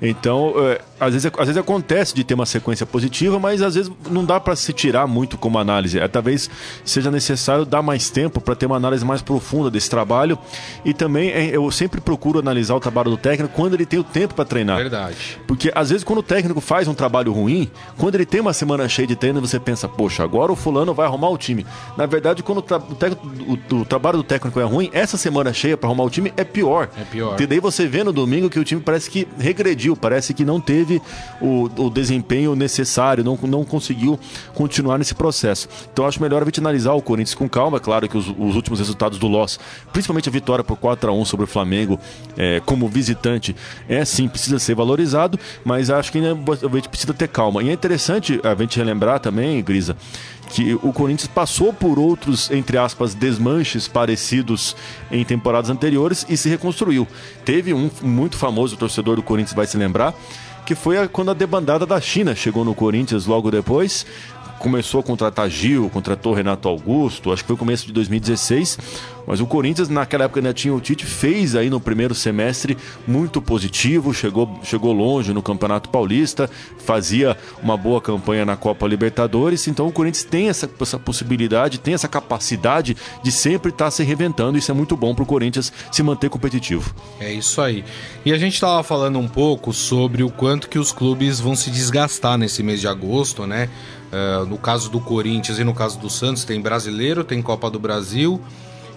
Speaker 3: então, é, às, vezes, às vezes acontece de ter uma sequência positiva, mas às vezes não dá para se tirar muito como análise. É, talvez seja necessário dar mais tempo para ter uma análise mais profunda desse trabalho. E também é, eu sempre procuro analisar o trabalho do técnico quando ele tem o tempo para treinar.
Speaker 2: Verdade.
Speaker 3: Porque às vezes quando o técnico faz um trabalho ruim, quando ele tem uma semana cheia de treino, você pensa, poxa, agora o fulano vai arrumar o time. Na verdade, quando o, tra o, técnico, o, o trabalho do técnico é ruim, essa semana cheia para arrumar o time é pior.
Speaker 2: É pior.
Speaker 3: E daí você vê no domingo que o time parece que regrediu parece que não teve o, o desempenho necessário, não, não conseguiu continuar nesse processo. Então acho melhor a gente analisar o Corinthians com calma. É claro que os, os últimos resultados do Loss, principalmente a vitória por 4 a 1 sobre o Flamengo, é, como visitante, é sim, precisa ser valorizado, mas acho que a gente precisa ter calma. E é interessante a gente relembrar também, Grisa, que o Corinthians passou por outros, entre aspas, desmanches parecidos em temporadas anteriores e se reconstruiu. Teve um muito famoso torcedor do Corinthians, vai se lembrar, que foi quando a debandada da China chegou no Corinthians logo depois, começou a contratar Gil, contratou Renato Augusto, acho que foi começo de 2016. Mas o Corinthians, naquela época ainda tinha o Tite, fez aí no primeiro semestre muito positivo, chegou, chegou longe no Campeonato Paulista, fazia uma boa campanha na Copa Libertadores. Então o Corinthians tem essa, essa possibilidade, tem essa capacidade de sempre estar tá se reinventando. Isso é muito bom para o Corinthians se manter competitivo.
Speaker 2: É isso aí. E a gente estava falando um pouco sobre o quanto que os clubes vão se desgastar nesse mês de agosto, né? Uh, no caso do Corinthians e no caso do Santos, tem brasileiro, tem Copa do Brasil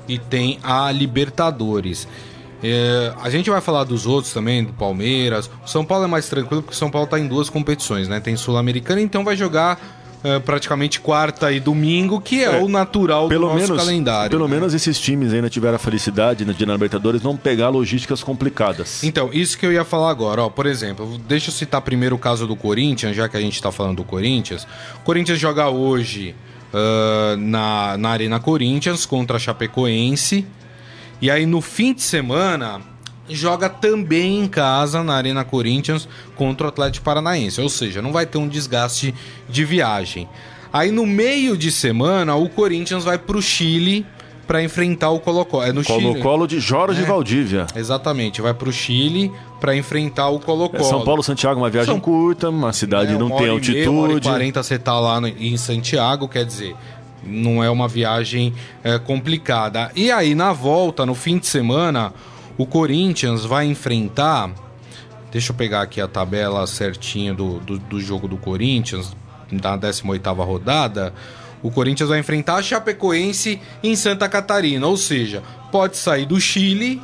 Speaker 2: e tem a Libertadores. É, a gente vai falar dos outros também, do Palmeiras. O São Paulo é mais tranquilo porque o São Paulo está em duas competições, né? Tem Sul-Americana, então vai jogar é, praticamente quarta e domingo, que é, é o natural
Speaker 3: pelo
Speaker 2: do nosso
Speaker 3: menos,
Speaker 2: calendário.
Speaker 3: Pelo
Speaker 2: né?
Speaker 3: menos esses times ainda tiveram a felicidade de na Libertadores não pegar logísticas complicadas.
Speaker 2: Então, isso que eu ia falar agora, ó, por exemplo, deixa eu citar primeiro o caso do Corinthians, já que a gente está falando do Corinthians. O Corinthians joga hoje uh, na, na Arena Corinthians contra a Chapecoense. E aí no fim de semana joga também em casa na Arena Corinthians contra o Atlético Paranaense. Ou seja, não vai ter um desgaste de viagem. Aí no meio de semana o Corinthians vai para o Chile para enfrentar o Colo-Colo. É no
Speaker 3: Colo
Speaker 2: Chile.
Speaker 3: Colo de Jorge é, Valdívia.
Speaker 2: Exatamente, vai para o Chile para enfrentar o Colo-Colo. É
Speaker 3: São Paulo Santiago uma viagem São... curta, uma cidade é, não tem altitude. Meia, uma hora e
Speaker 2: 40 você tá lá no, em Santiago, quer dizer, não é uma viagem é, complicada. E aí na volta, no fim de semana, o Corinthians vai enfrentar Deixa eu pegar aqui a tabela certinha do, do, do jogo do Corinthians, da 18ª rodada o Corinthians vai enfrentar a Chapecoense em Santa Catarina, ou seja, pode sair do Chile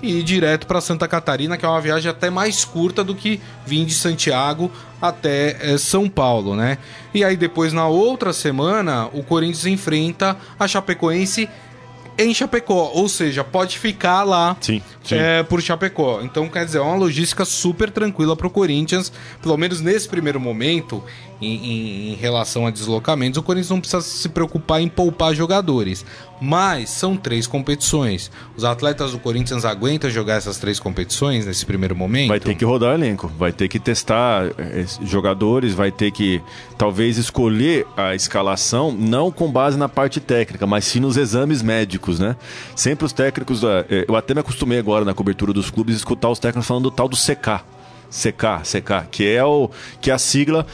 Speaker 2: e ir direto para Santa Catarina, que é uma viagem até mais curta do que vir de Santiago até é, São Paulo, né? E aí depois na outra semana o Corinthians enfrenta a Chapecoense em Chapecó, ou seja, pode ficar lá
Speaker 3: Sim, sim.
Speaker 2: É, por Chapecó. Então, quer dizer, é uma logística super tranquila para o Corinthians, pelo menos nesse primeiro momento, em, em- relação a deslocamentos, o Corinthians não precisa se preocupar em poupar jogadores. Mas são três competições. Os atletas do Corinthians aguentam jogar essas três competições nesse primeiro momento?
Speaker 3: Vai ter que rodar o elenco, vai ter que testar eh, jogadores, vai ter que talvez escolher a escalação não com base na parte técnica, mas sim nos exames médicos, né? Sempre os técnicos, eh, eh, eu até me acostumei agora na cobertura dos clubes escutar os técnicos falando do tal do CK. CK, CK, que é, o, que é a sigla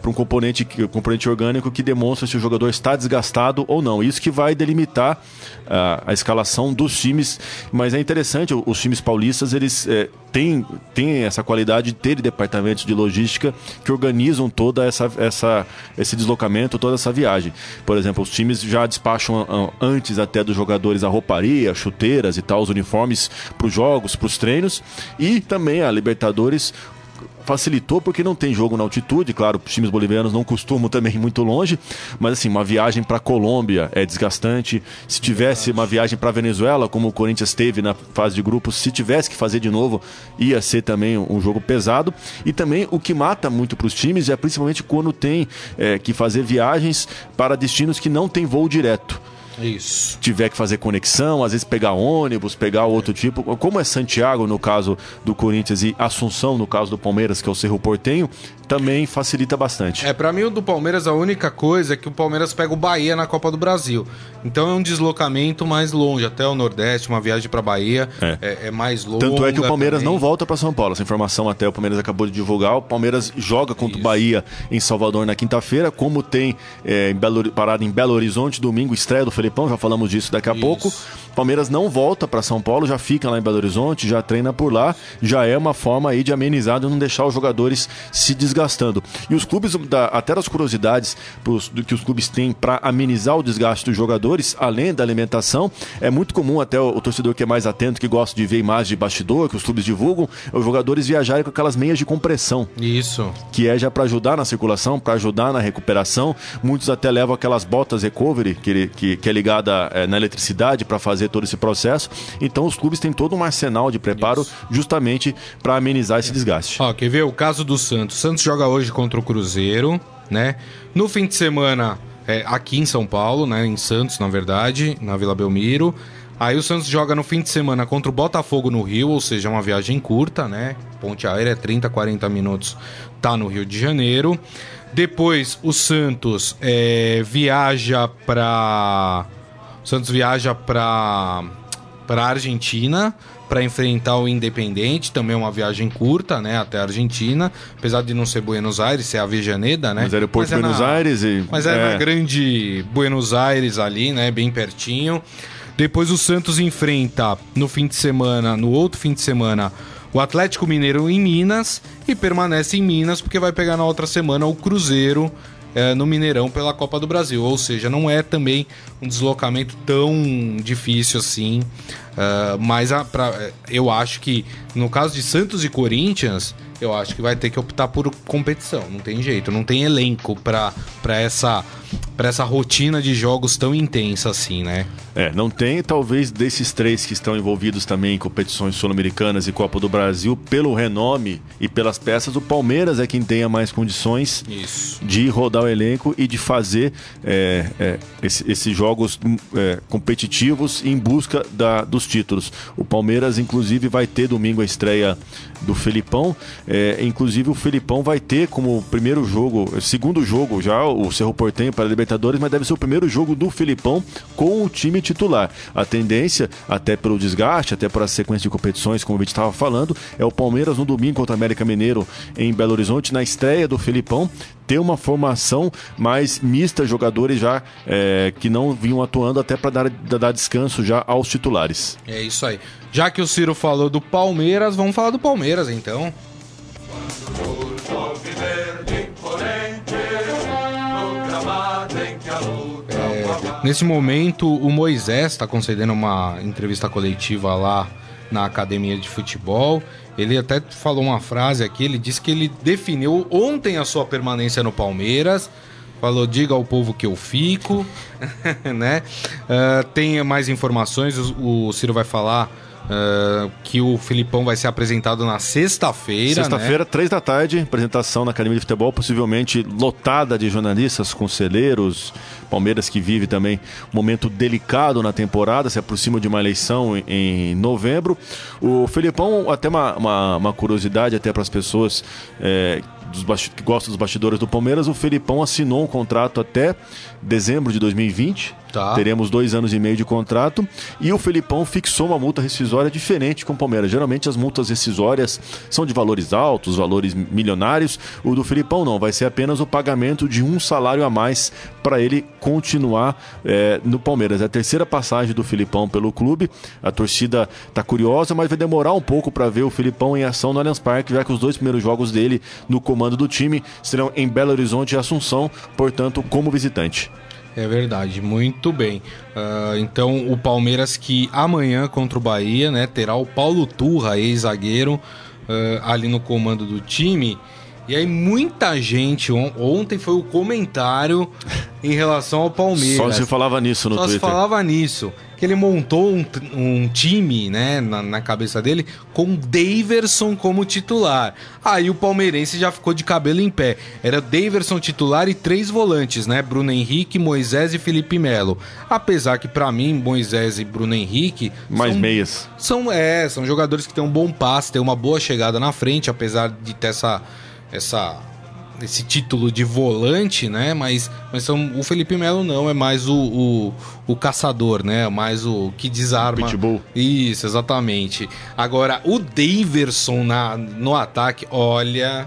Speaker 3: para um componente, componente orgânico que demonstra se o jogador está desgastado ou não. Isso que vai delimitar ah, a escalação dos times. Mas é interessante, os times paulistas eles eh, têm, têm essa qualidade de terem departamentos de logística que organizam toda essa, essa esse deslocamento, toda essa viagem. Por exemplo, os times já despacham ah, antes até dos jogadores a rouparia, chuteiras e tal, os uniformes para os jogos, para os treinos e também a Libertadores facilitou porque não tem jogo na altitude, claro, os times bolivianos não costumam também ir muito longe, mas assim, uma viagem para Colômbia é desgastante. Se tivesse uma viagem para Venezuela, como o Corinthians teve na fase de grupos, se tivesse que fazer de novo, ia ser também um jogo pesado. E também o que mata muito para os times é principalmente quando tem eh, que fazer viagens para destinos que não tem voo direto
Speaker 2: Isso.
Speaker 3: tiver que fazer conexão, às vezes pegar ônibus, pegar outro tipo, como é Santiago no caso do Corinthians e Assunção no caso do Palmeiras, que é o Cerro Portenho, também facilita bastante.
Speaker 2: É, pra mim o do Palmeiras a única coisa é que o Palmeiras pega o Bahia na Copa do Brasil. Então é um deslocamento mais longe, até o Nordeste, uma viagem pra Bahia
Speaker 3: É.
Speaker 2: é, é mais longa.
Speaker 3: Tanto é que o Palmeiras
Speaker 2: também.
Speaker 3: não volta para São Paulo. Essa informação até o Palmeiras acabou de divulgar. O Palmeiras joga contra o
Speaker 2: Isso.
Speaker 3: Bahia em Salvador na quinta-feira, como tem é, em Belo, parada em Belo Horizonte domingo, estreia do Felipão, já falamos disso daqui a
Speaker 2: Isso.
Speaker 3: pouco. O Palmeiras não volta para São Paulo, já fica lá em Belo Horizonte, já treina por lá. Já é uma forma aí de amenizar, de não deixar os jogadores se desgastando. E os clubes, da- até das curiosidades que os clubes têm para amenizar o desgaste dos jogadores, além da alimentação, é muito comum até o, torcedor que é mais atento, que gosta de ver imagens de bastidor, que os clubes divulgam, é os jogadores viajarem com aquelas meias de compressão
Speaker 2: Isso.
Speaker 3: que é já para ajudar na circulação, para ajudar na recuperação. Muitos até levam aquelas botas recovery, que, que, que é ligada eh, na eletricidade para fazer todo esse processo. Então os clubes têm todo um arsenal de preparo justamente para amenizar esse desgaste.
Speaker 2: Ó, quer ver o caso do Santos? Santos joga hoje contra o Cruzeiro, né? No fim de semana, é, aqui em São Paulo, né? Em Santos, na verdade, na Vila Belmiro. Aí o Santos joga no fim de semana contra o Botafogo no Rio, ou seja, uma viagem curta, né? Ponte aérea, 30, 40 minutos, tá no Rio de Janeiro. Depois o Santos é, viaja pra. O Santos viaja para a Argentina para enfrentar o Independente, também uma viagem curta, né, até a Argentina, apesar de não ser Buenos Aires, ser Avejaneda, né?
Speaker 3: Mas aeroporto de
Speaker 2: é
Speaker 3: Buenos
Speaker 2: na-
Speaker 3: Aires e.
Speaker 2: Mas é, na grande Buenos Aires ali, né, bem pertinho. Depois o Santos enfrenta no fim de semana, no outro fim de semana, o Atlético Mineiro em Minas e permanece em Minas porque vai pegar na outra semana o Cruzeiro eh, no Mineirão pela Copa do Brasil. Ou seja, não é também um deslocamento tão difícil assim. Ah, mas a- pra- eh, eu acho que no caso de Santos e Corinthians, eu acho que vai ter que optar por competição. Não tem jeito, não tem elenco pra essa para essa rotina de jogos tão intensa assim, né?
Speaker 3: É, não tem, talvez desses três que estão envolvidos também em competições sul-americanas e Copa do Brasil, pelo renome e pelas peças, o Palmeiras é quem tenha mais condições
Speaker 2: Isso.
Speaker 3: de rodar o elenco e de fazer é, é, esse- esses jogos hum, é, competitivos em busca da- dos títulos. O Palmeiras, inclusive, vai ter domingo a estreia do Felipão. É, inclusive, o Felipão vai ter como primeiro jogo, segundo jogo já, o Cerro Portenho para a Libertadores, mas deve ser o primeiro jogo do Felipão com o time titular. A tendência, até pelo desgaste, até por essa sequência de competições, como a gente estava falando, é o Palmeiras no domingo contra o América Mineiro em Belo Horizonte, na estreia do Felipão, ter uma formação mais mista, jogadores já é, que não vinham atuando até para dar, dar descanso já aos titulares.
Speaker 2: É isso aí. Já que o Ciro falou do Palmeiras, vamos falar do Palmeiras então.
Speaker 4: Luta
Speaker 2: Nesse momento, o Moisés está concedendo uma entrevista coletiva lá na academia de futebol. Ele até falou uma frase aqui, ele disse que ele definiu ontem a sua permanência no Palmeiras. Falou, diga ao povo que eu fico, *laughs* né? Uh, tem mais informações, o, o Ciro vai falar Uh, que o Filipão vai ser apresentado na sexta-feira.
Speaker 3: Sexta-feira,
Speaker 2: né?
Speaker 3: três da tarde, apresentação na Academia de Futebol, possivelmente lotada de jornalistas, conselheiros. Palmeiras que vive também um momento delicado na temporada, se aproxima de uma eleição em, em novembro. O Filipão, até uma, uma, uma curiosidade até para as pessoas. É, que gostam dos bastidores do Palmeiras, o Felipão assinou um contrato até dezembro de 2020. Tá. Teremos dois anos e meio de contrato. E o Felipão fixou uma multa rescisória diferente com o Palmeiras. Geralmente as multas rescisórias são de valores altos, valores milionários. O do Felipão não, vai ser apenas o pagamento de um salário a mais para ele continuar é, no Palmeiras. É a terceira passagem do Filipão pelo clube. A torcida está curiosa, mas vai demorar um pouco para ver o Filipão em ação no Allianz Parque, já que os dois primeiros jogos dele no comando comando do time serão em Belo Horizonte e Assunção, portanto, como visitante.
Speaker 2: É verdade, muito bem. Uh, então, o Palmeiras que amanhã contra o Bahia, né, terá o Paulo Turra, ex-zagueiro, uh, ali no comando do time. E aí, muita gente. On ontem foi o comentário em relação ao Palmeiras. Só
Speaker 3: se falava nisso no
Speaker 2: Só
Speaker 3: Twitter.
Speaker 2: Só se falava nisso que ele montou um, um time, né, na, na, cabeça dele, com Daverson como titular. Aí o palmeirense já ficou de cabelo em pé. Era Daverson titular e três volantes, né, Bruno Henrique, Moisés e Felipe Melo. Apesar que para mim Moisés e Bruno Henrique
Speaker 3: mais são, meias.
Speaker 2: São é, são jogadores que têm um bom passe, têm uma boa chegada na frente, apesar de ter essa essa esse título de volante, né? Mas, mas são, o Felipe Melo não, é mais o, o, o caçador, né? Mais o que desarma.
Speaker 3: Pitbull.
Speaker 2: Isso, exatamente. Agora, o Daverson na, no ataque, olha.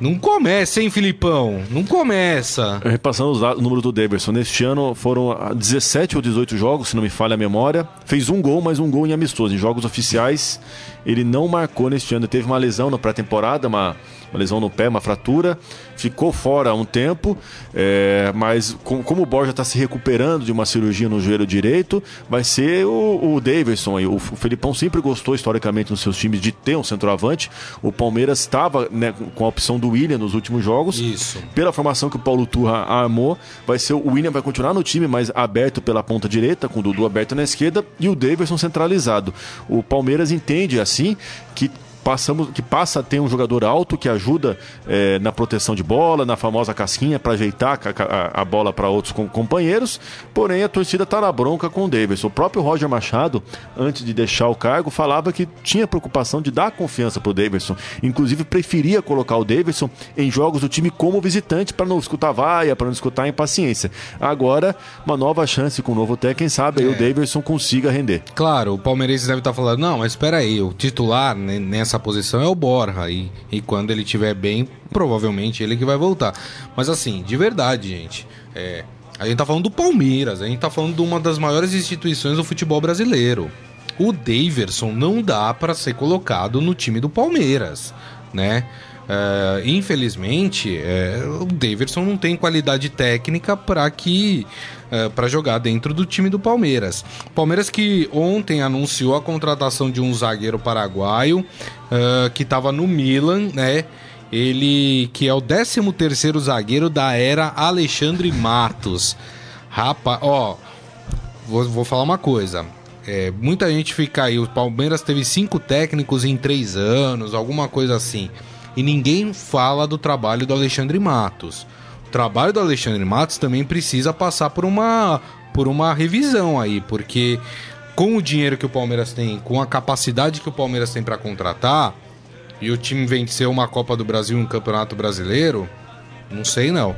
Speaker 2: Não começa, hein, Filipão? Não começa.
Speaker 3: Repassando os números do Daverson. Neste ano foram 17 ou 18 jogos, se não me falha a memória. Fez um gol, mas um gol em amistoso. Em jogos oficiais, ele não marcou neste ano. Teve uma lesão na pré-temporada, uma uma lesão no pé, uma fratura, ficou fora há um tempo, é, mas com, como o Borja está se recuperando de uma cirurgia no joelho direito, vai ser o, o Davidson. O, o Felipão sempre gostou historicamente nos seus times de ter um centroavante. O Palmeiras estava né, com a opção do William nos últimos jogos.
Speaker 2: Isso.
Speaker 3: Pela formação que o Paulo Turra armou, vai ser o William vai continuar no time, mas aberto pela ponta direita, com o Dudu aberto na esquerda e o Davidson centralizado. O Palmeiras entende assim que passamos, que passa a ter um jogador alto que ajuda é, na proteção de bola, na famosa casquinha para ajeitar a, a, a bola para outros com, companheiros. Porém, a torcida está na bronca com o Davis. O próprio Roger Machado, antes de deixar o cargo, falava que tinha preocupação de dar confiança para o Davidson. Inclusive, preferia colocar o Davidson em jogos do time como visitante para não escutar vaia, para não escutar impaciência. Agora, uma nova chance com o novo técnico, quem sabe é. aí o Davidson consiga render.
Speaker 2: Claro, o palmeirense deve estar tá falando, não, mas espera aí, o titular né, nessa essa posição é o Borja. E, e quando ele estiver bem, provavelmente ele que vai voltar. Mas assim, de verdade, gente. É, a gente tá falando do Palmeiras, a gente tá falando de uma das maiores instituições do futebol brasileiro. O Daverson não dá para ser colocado no time do Palmeiras, né? Uh, infelizmente, uh, o Daverson não tem qualidade técnica para que uh, para jogar dentro do time do Palmeiras. Palmeiras que ontem anunciou a contratação de um zagueiro paraguaio que estava no Milan, né? Ele que é o 13 terceiro zagueiro da era Alexandre Matos. Rapaz, ó, vou, vou falar uma coisa. É, muita gente fica aí. O Palmeiras teve cinco técnicos em três anos, alguma coisa assim e ninguém fala do trabalho do Alexandre Matos. O trabalho do Alexandre Matos também precisa passar por uma, por uma revisão aí, porque com o dinheiro que o Palmeiras tem, com a capacidade que o Palmeiras tem para contratar, e o time venceu uma Copa do Brasil e um Campeonato Brasileiro, não sei não.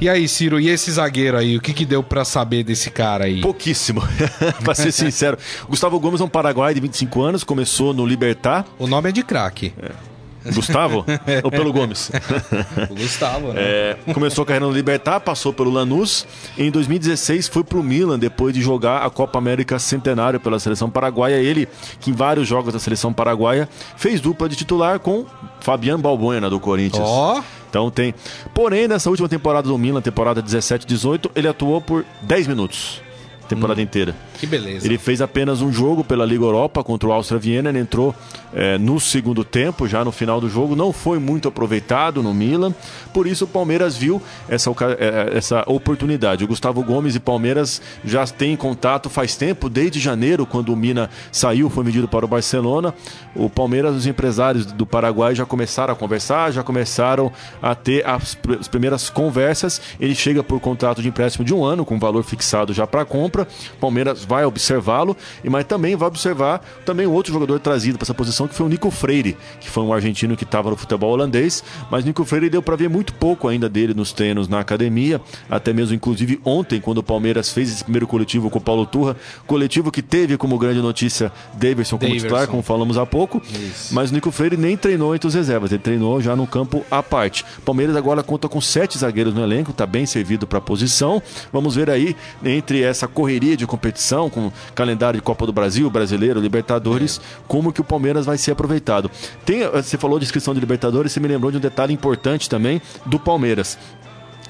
Speaker 2: E aí, Ciro, e esse zagueiro aí, o que, que deu para saber desse cara aí?
Speaker 3: Pouquíssimo, *laughs* pra ser sincero. *laughs* Gustavo Gomes é um paraguai de 25 anos, começou no Libertar.
Speaker 2: O nome é de craque.
Speaker 3: É. Gustavo? *laughs* Ou pelo Gomes?
Speaker 2: o Gustavo, né?
Speaker 3: É, começou a carreira no Libertar, passou pelo Lanús. Em 2016 foi pro Milan depois de jogar a Copa América Centenário pela seleção paraguaia. Ele, que em vários jogos da seleção paraguaia, fez dupla de titular com Fabiano Balbuena do Corinthians.
Speaker 2: Ó! Oh.
Speaker 3: Então tem. Porém, nessa última temporada do Milan, temporada 17-18, ele atuou por 10 minutos. Temporada inteira.
Speaker 2: Que beleza.
Speaker 3: Ele fez apenas um jogo pela Liga Europa contra o Áustria Viena, ele entrou é, no segundo tempo, já no final do jogo, não foi muito aproveitado no Milan, por isso o Palmeiras viu essa, é, essa oportunidade. O Gustavo Gomes e Palmeiras já têm contato faz tempo, desde janeiro, quando o Mina saiu, foi vendido para o Barcelona. O Palmeiras, os empresários do Paraguai já começaram a conversar, já começaram a ter as, as primeiras conversas. Ele chega por contrato de empréstimo de um ano, com valor fixado já para compra. Palmeiras vai observá-lo, mas também vai observar também outro jogador trazido para essa posição que foi o Nico Freire, que foi um argentino que estava no futebol holandês, mas Nico Freire deu para ver muito pouco ainda dele nos treinos na academia, até mesmo inclusive ontem, quando o Palmeiras fez esse primeiro coletivo com o Paulo Turra, coletivo que teve como grande notícia Davidson como titular, como falamos há pouco, Isso. mas o Nico Freire nem treinou entre os reservas, ele treinou já no campo à parte. Palmeiras agora conta com sete zagueiros no elenco, está bem servido para a posição. Vamos ver aí, entre essa correria de competição, com calendário de Copa do Brasil, Brasileiro, Libertadores, é. como que o Palmeiras vai ser aproveitado. Tem, eh, você falou de inscrição de Libertadores, você me lembrou de um detalhe importante também do Palmeiras.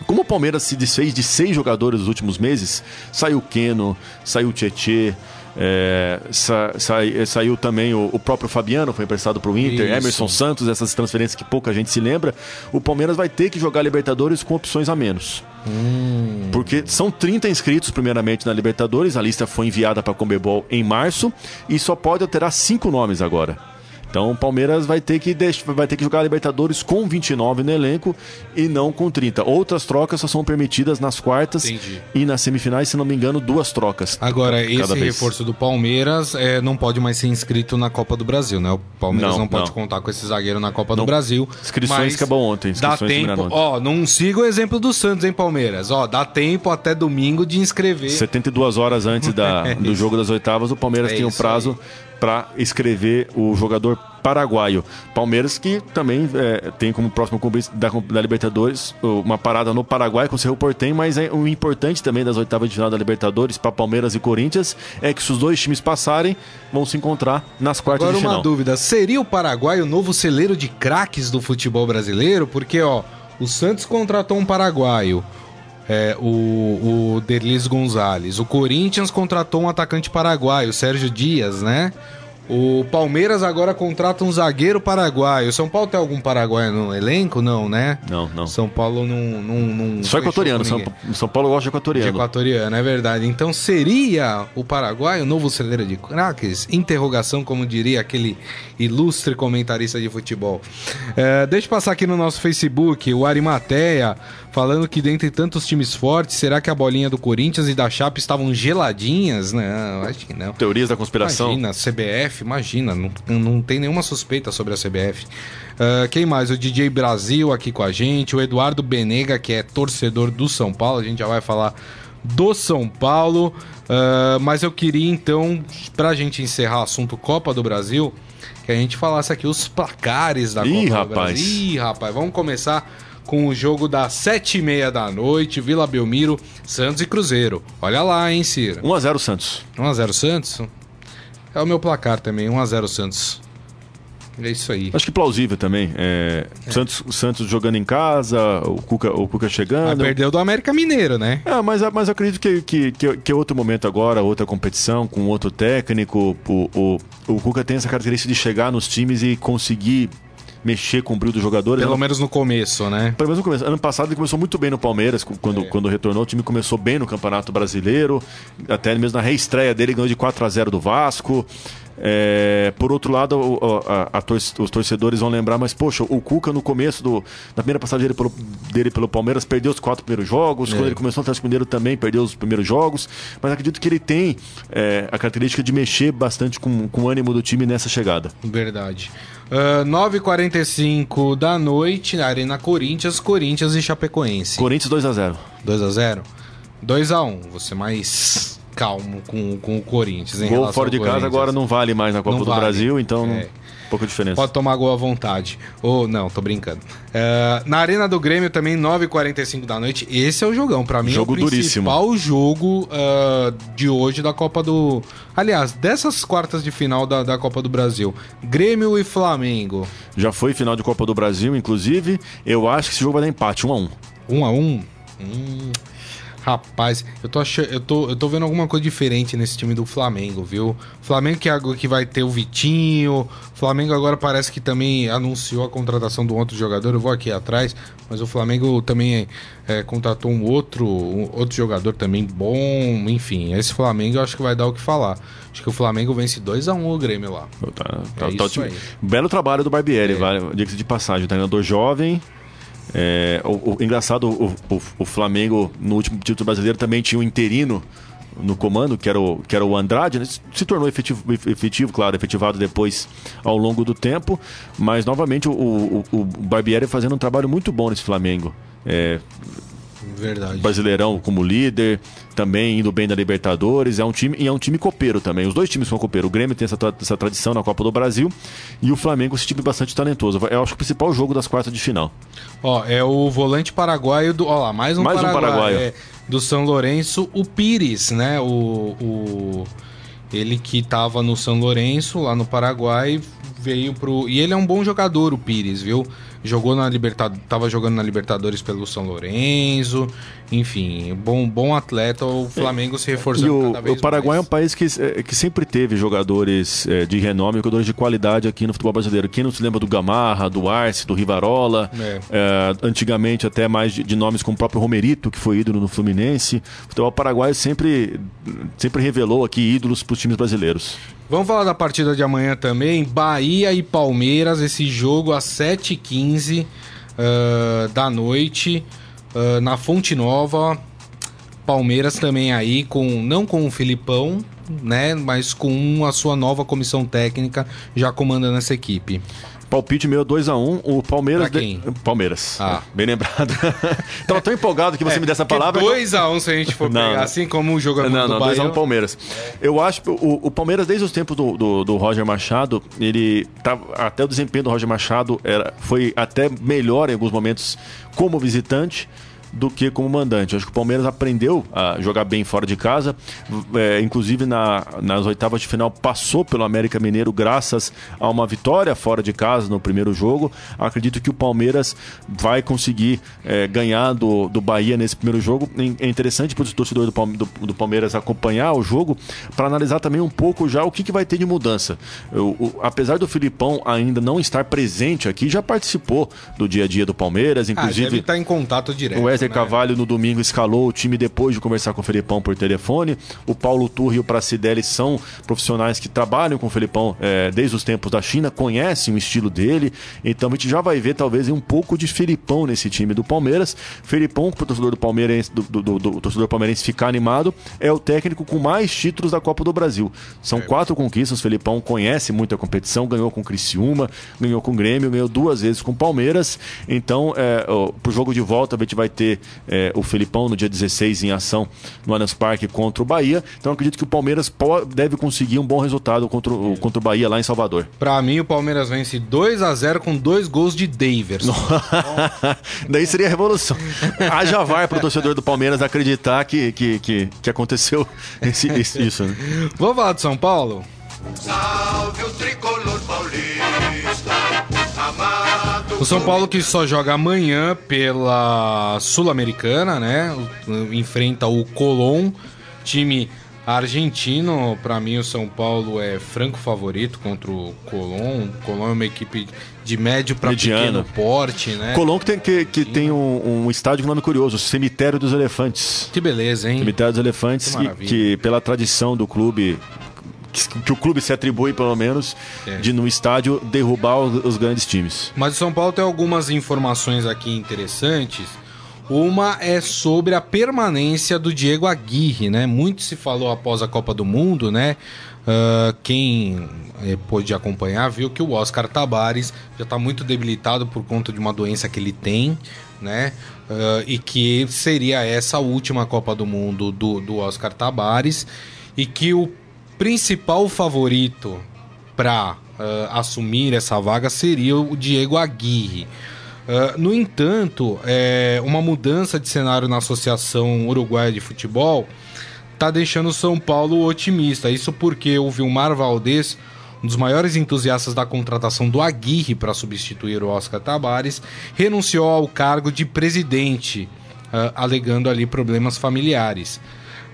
Speaker 3: Como o Palmeiras se desfez de seis jogadores nos últimos meses, saiu Keno, saiu Tietê, é, sa, sa, eh, saiu também o, o, próprio Fabiano, foi emprestado para o Inter, Isso. Emerson Santos, essas transferências que pouca gente se lembra. O Palmeiras vai ter que jogar Libertadores com opções a menos. Hum. Porque são 30 inscritos, primeiramente, na Libertadores. A lista foi enviada para a Comebol em março e só pode alterar cinco nomes agora. Então o Palmeiras vai ter que deixar, vai ter que jogar a Libertadores com 29 no elenco e não com 30. Outras trocas só são permitidas nas quartas Entendi. e nas semifinais, se não me engano, duas trocas.
Speaker 2: Agora, esse vez. reforço do Palmeiras é, não pode mais ser inscrito na Copa do Brasil, né? O Palmeiras não, não pode não. contar com esse zagueiro na Copa não. do Brasil.
Speaker 3: Inscrições acabou ontem.
Speaker 2: Dá tempo. Ó, não siga o exemplo do Santos, hein, Palmeiras? Ó, dá tempo até domingo de inscrever.
Speaker 3: 72 horas antes da, *laughs* é do jogo das oitavas, o Palmeiras é tem um prazo aí para escrever o jogador paraguaio. Palmeiras que também é, tem como próximo compromisso da, da, Libertadores uma parada no Paraguai com o Cerro Portem, mas é, o importante também das oitavas de final da Libertadores para Palmeiras e Corinthians é que se os dois times passarem, vão se encontrar nas quartas
Speaker 2: Agora
Speaker 3: de final.
Speaker 2: Agora uma dúvida, seria o Paraguai o novo celeiro de craques do futebol brasileiro? Porque, ó, o Santos contratou um paraguaio, é, o, o Derlis Gonzalez. O Corinthians contratou um atacante paraguaio, o Sérgio Dias, né? O Palmeiras agora contrata um zagueiro paraguaio. São Paulo tem algum paraguaio no elenco? Não, né?
Speaker 3: Não, não.
Speaker 2: São Paulo não. não, não
Speaker 3: Só equatoriano. São, São, Paulo gosta de equatoriano.
Speaker 2: De equatoriano, é verdade. Então seria o Paraguai o novo celeiro de craques? Interrogação, como diria aquele ilustre comentarista de futebol. É, deixa eu passar aqui no nosso Facebook, o Arimateia falando que dentre tantos times fortes, será que a bolinha do Corinthians e da Chape estavam geladinhas? Não, acho que não.
Speaker 3: Teorias da conspiração.
Speaker 2: Imagina, CBF, imagina, não, não tem nenhuma suspeita sobre a CBF. Uh, ah, quem mais? O DJ Brasil aqui com a gente, o Eduardo Benega, que é torcedor do São Paulo, a gente já vai falar do São Paulo. Uh, mas eu queria então, pra gente encerrar o assunto Copa do Brasil, que a gente falasse aqui os placares da
Speaker 3: Ih,
Speaker 2: Copa
Speaker 3: rapaz.
Speaker 2: do Brasil. Ih, rapaz, vamos começar com o jogo das sete e meia da noite, Vila Belmiro, Santos e Cruzeiro. Olha lá, hein, Ciro?
Speaker 3: 1x0 Santos.
Speaker 2: 1x0 Santos? É o meu placar também, 1x0 Santos. É isso aí.
Speaker 3: Acho que plausível também. É, é. Santos, Santos jogando em casa, o Cuca, o Cuca chegando. Mas
Speaker 2: perdeu do América Mineiro, né?
Speaker 3: É, mas, mas acredito que, que, que, que é outro momento agora, outra competição, com outro técnico. O, o, o Cuca tem essa característica de chegar nos times e conseguir mexer com o brilho dos jogadores.
Speaker 2: Pelo ano... menos no começo, né?
Speaker 3: Pelo menos no começo. Ano passado ele começou muito bem no Palmeiras, quando, é. quando retornou. O time começou bem no Campeonato Brasileiro, até mesmo na reestreia dele ganhou de 4 a 0 do Vasco. É, por outro lado, a, a, a, os torcedores vão lembrar, mas poxa, o Cuca no começo do, na primeira passagem dele pelo, dele pelo Palmeiras perdeu os quatro primeiros jogos. É. Quando ele começou no Atlético Mineiro também perdeu os primeiros jogos. Mas acredito que ele tem é, a característica de mexer bastante com, com o ânimo do time nessa chegada.
Speaker 2: Verdade. Uh, ah, 9h45 da noite, na Arena Corinthians, Corinthians e Chapecoense.
Speaker 3: Corinthians 2x0.
Speaker 2: 2x0? 2x1, você mais calmo com, com o Corinthians. Em
Speaker 3: gol fora de casa agora não vale mais na Copa não do vale. Brasil, então é. pouca diferença.
Speaker 2: Pode tomar gol à vontade. Ou oh, não, tô brincando. Uh, na Arena do Grêmio também, 9h45 da noite. Esse é o jogão. Para mim
Speaker 3: jogo
Speaker 2: é o
Speaker 3: principal
Speaker 2: duríssimo. jogo uh, de hoje da Copa do... Aliás, dessas quartas de final da, da Copa do Brasil. Grêmio e Flamengo.
Speaker 3: Já foi final de Copa do Brasil, inclusive. Eu acho que esse jogo vai dar empate, 1x1.
Speaker 2: 1x1? Hum... Rapaz, eu tô, achando, eu, tô, eu tô vendo alguma coisa diferente nesse time do Flamengo, viu? Flamengo que, é que vai ter o Vitinho. Flamengo agora parece que também anunciou a contratação de um outro jogador. Eu vou aqui atrás, mas o Flamengo também é, contratou um outro, um outro jogador também bom. Enfim, esse Flamengo eu acho que vai dar o que falar. Acho que o Flamengo vence 2x1 o Grêmio lá.
Speaker 3: Tá, tá-
Speaker 2: É
Speaker 3: tá. Belo trabalho do Barbieri,
Speaker 2: É.
Speaker 3: vale, diga-se de passagem. Treinador jovem. É, o, o- engraçado, o, o- o Flamengo, no último título brasileiro, também tinha um interino no comando, que era o, que era o Andrade. né? Se tornou efetivo, efetivo, claro, efetivado depois ao longo do tempo. Mas, novamente, o, o, o Barbieri fazendo um trabalho muito bom nesse Flamengo. É,
Speaker 2: Verdade.
Speaker 3: Brasileirão como líder, também indo bem na Libertadores. É um time e é um time copeiro também. Os dois times são copeiro. O Grêmio tem essa, tra- essa tradição na Copa do Brasil e o Flamengo esse time bastante talentoso. Eu acho que o principal jogo das quartas de final.
Speaker 2: Ó, é o volante paraguaio do. Ó lá, mais um
Speaker 3: Mais um
Speaker 2: paraguaio. é, do São Lourenço, o Pires, né? O, o. Ele que tava no São Lourenço, lá no Paraguai, veio pro. E ele é um bom jogador, o Pires, viu? Jogou na Libertadores. Tava jogando na Libertadores pelo São Lourenço. Enfim, bom, bom atleta, o Flamengo se
Speaker 3: E
Speaker 2: reforçando
Speaker 3: o,
Speaker 2: cada vez
Speaker 3: o Paraguai é um
Speaker 2: mais.
Speaker 3: país que, é, que sempre teve jogadores é, de renome, jogadores de qualidade aqui no futebol brasileiro. Quem não se lembra do Gamarra, do Arce, do Rivarola?
Speaker 2: É.
Speaker 3: É, antigamente até mais de, de nomes como o próprio Romerito, que foi ídolo no Fluminense. O futebol paraguaio sempre, sempre revelou aqui ídolos para os times brasileiros.
Speaker 2: Vamos falar da partida de amanhã também. Bahia e Palmeiras, esse jogo às 7h15 ah, da noite, ah, na Fonte Nova. Palmeiras também aí, com não com o Filipão, né? Mas com a sua nova comissão técnica já comandando essa equipe.
Speaker 3: Palpite meu 2x1, o Palmeiras.
Speaker 2: Pra quem?
Speaker 3: de- Palmeiras.
Speaker 2: Ah.
Speaker 3: Bem lembrado. *laughs* Tava tão empolgado que você me deu essa palavra. então-
Speaker 2: 2x1 se a gente for
Speaker 3: Não,
Speaker 2: pegar,
Speaker 3: não.
Speaker 2: assim como o jogo
Speaker 3: Não,
Speaker 2: do
Speaker 3: não,
Speaker 2: Bahia.
Speaker 3: 2x1 Palmeiras. Eu acho que o, o Palmeiras, desde os tempos do, do, do Roger Machado, ele tava, até o desempenho do Roger Machado era, foi até melhor em alguns momentos como visitante do que como mandante. Acho que o Palmeiras aprendeu a jogar bem fora de casa, é, inclusive na, nas oitavas de final passou pelo América Mineiro graças a uma vitória fora de casa no primeiro jogo. Acredito que o Palmeiras vai conseguir é, ganhar do, do Bahia nesse primeiro jogo. É interessante para o torcedor do, Palme- do, do Palmeiras acompanhar o jogo para analisar também um pouco já o que, que vai ter de mudança. Eu- apesar do Filipão ainda não estar presente aqui, já participou do dia a dia do Palmeiras,
Speaker 2: Ah,
Speaker 3: inclusive.
Speaker 2: deve estar em contato direto.
Speaker 3: O Wesley
Speaker 2: né?
Speaker 3: Carvalho no domingo escalou o time depois de conversar com o Felipão por telefone. O Paulo Turri e o Pracidelli são profissionais que trabalham com o Felipão eh, desde os tempos da China, conhecem o estilo dele. Então a gente já vai ver talvez um pouco de Felipão nesse time do Palmeiras. Felipão, para o torcedor do Palmeirense, do, do- do- do torcedor palmeirense ficar animado, é o técnico com mais títulos da Copa do Brasil. São quatro conquistas. O Felipão conhece muito a competição, ganhou com o Criciúma, ganhou com o Grêmio, ganhou duas vezes com o Palmeiras. Então, é, ó, pro jogo de volta, a gente vai ter é, o Felipão no dia 16 em ação no Allianz Parque contra o Bahia. Então, acredito que o Palmeiras deve conseguir um bom resultado contra o, contra o Bahia lá em Salvador.
Speaker 2: Pra mim, o Palmeiras vence 2 a 0 com dois gols de Daverson. *laughs*
Speaker 3: Daí seria a revolução. Haja VAR pro torcedor do Palmeiras acreditar que, que, que, que aconteceu esse- esse- isso. Né?
Speaker 2: Vamos falar de São Paulo?
Speaker 4: Salve o tricolor paulista.
Speaker 2: O São Paulo que só joga amanhã pela Sul-Americana, né? Enfrenta o Colón, time argentino. Pra mim, o São Paulo é franco favorito contra o Colón. O Colón é uma equipe de médio pra
Speaker 3: Mediano.
Speaker 2: pequeno porte, né?
Speaker 3: Colombo que tem, que, que tem um, um estádio com nome curioso, o Cemitério dos Elefantes.
Speaker 2: Que beleza, hein?
Speaker 3: Cemitério dos Elefantes,
Speaker 2: Que
Speaker 3: que, que pela tradição do clube, que, que o clube se atribui pelo menos,
Speaker 2: É.
Speaker 3: de no estádio derrubar os, os grandes times.
Speaker 2: Mas o São Paulo tem algumas informações aqui interessantes. Uma é sobre a permanência do Diego Aguirre, né? Muito se falou após a Copa do Mundo, né? Ah, quem eh, pôde acompanhar viu que o Oscar Tabares já está muito debilitado por conta de uma doença que ele tem, né? Ah, e que seria essa a última Copa do Mundo do, do Oscar Tabares e que o principal favorito para assumir essa vaga seria o Diego Aguirre. Ah, no entanto, é, uma mudança de cenário na Associação Uruguaia de Futebol tá deixando o São Paulo otimista. Isso porque o Vilmar Valdez, um dos maiores entusiastas da contratação do Aguirre para substituir o Oscar Tabares, renunciou ao cargo de presidente uh, alegando ali problemas familiares.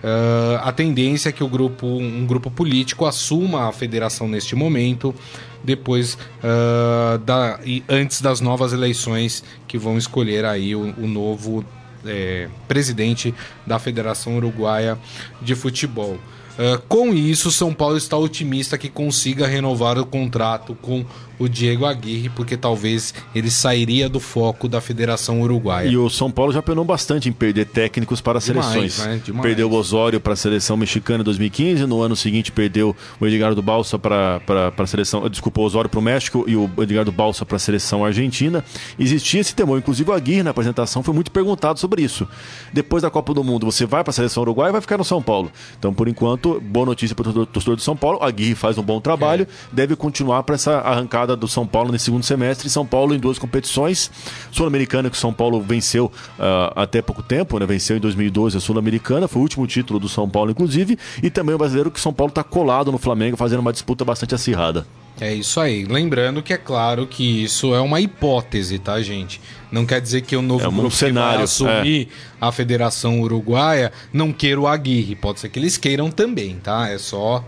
Speaker 2: Uh, a tendência é que o grupo, um grupo político assuma a federação neste momento, depois uh, da, e antes das novas eleições que vão escolher aí o, o novo é, presidente da Federação Uruguaia de Futebol. Uh, com isso, São Paulo está otimista que consiga renovar o contrato com o Diego Aguirre, porque talvez ele sairia do foco da Federação Uruguaia.
Speaker 3: E o São Paulo já penou bastante em perder técnicos para Demais, seleções. Né? Perdeu o Osório para a seleção mexicana em 2015, no ano seguinte perdeu o Edgardo Balsa para a seleção, desculpa, o Osório para o México e o Edgardo Balsa para a seleção argentina. Existia esse temor, inclusive o Aguirre na apresentação foi muito perguntado sobre isso. Depois da Copa do Mundo, você vai para a seleção uruguaia e vai ficar no São Paulo. Então, por enquanto, boa notícia para o torcedor do São Paulo. Aguirre faz um bom trabalho, é. deve continuar para essa arrancada do São Paulo nesse segundo semestre. São Paulo em duas competições. Sul-Americana que o São Paulo venceu uh, até pouco tempo, né? Venceu em 2012 a Sul-Americana, foi o último título do São Paulo, inclusive. E também o brasileiro que o São Paulo está colado no Flamengo, fazendo uma disputa bastante acirrada.
Speaker 2: É isso aí. Lembrando que é claro que isso é uma hipótese, tá, gente? Não quer dizer que o novo
Speaker 3: é um grupo cenário,
Speaker 2: vai assumir é. a Federação Uruguaia não queira o Aguirre. Pode ser que eles queiram também, tá? É só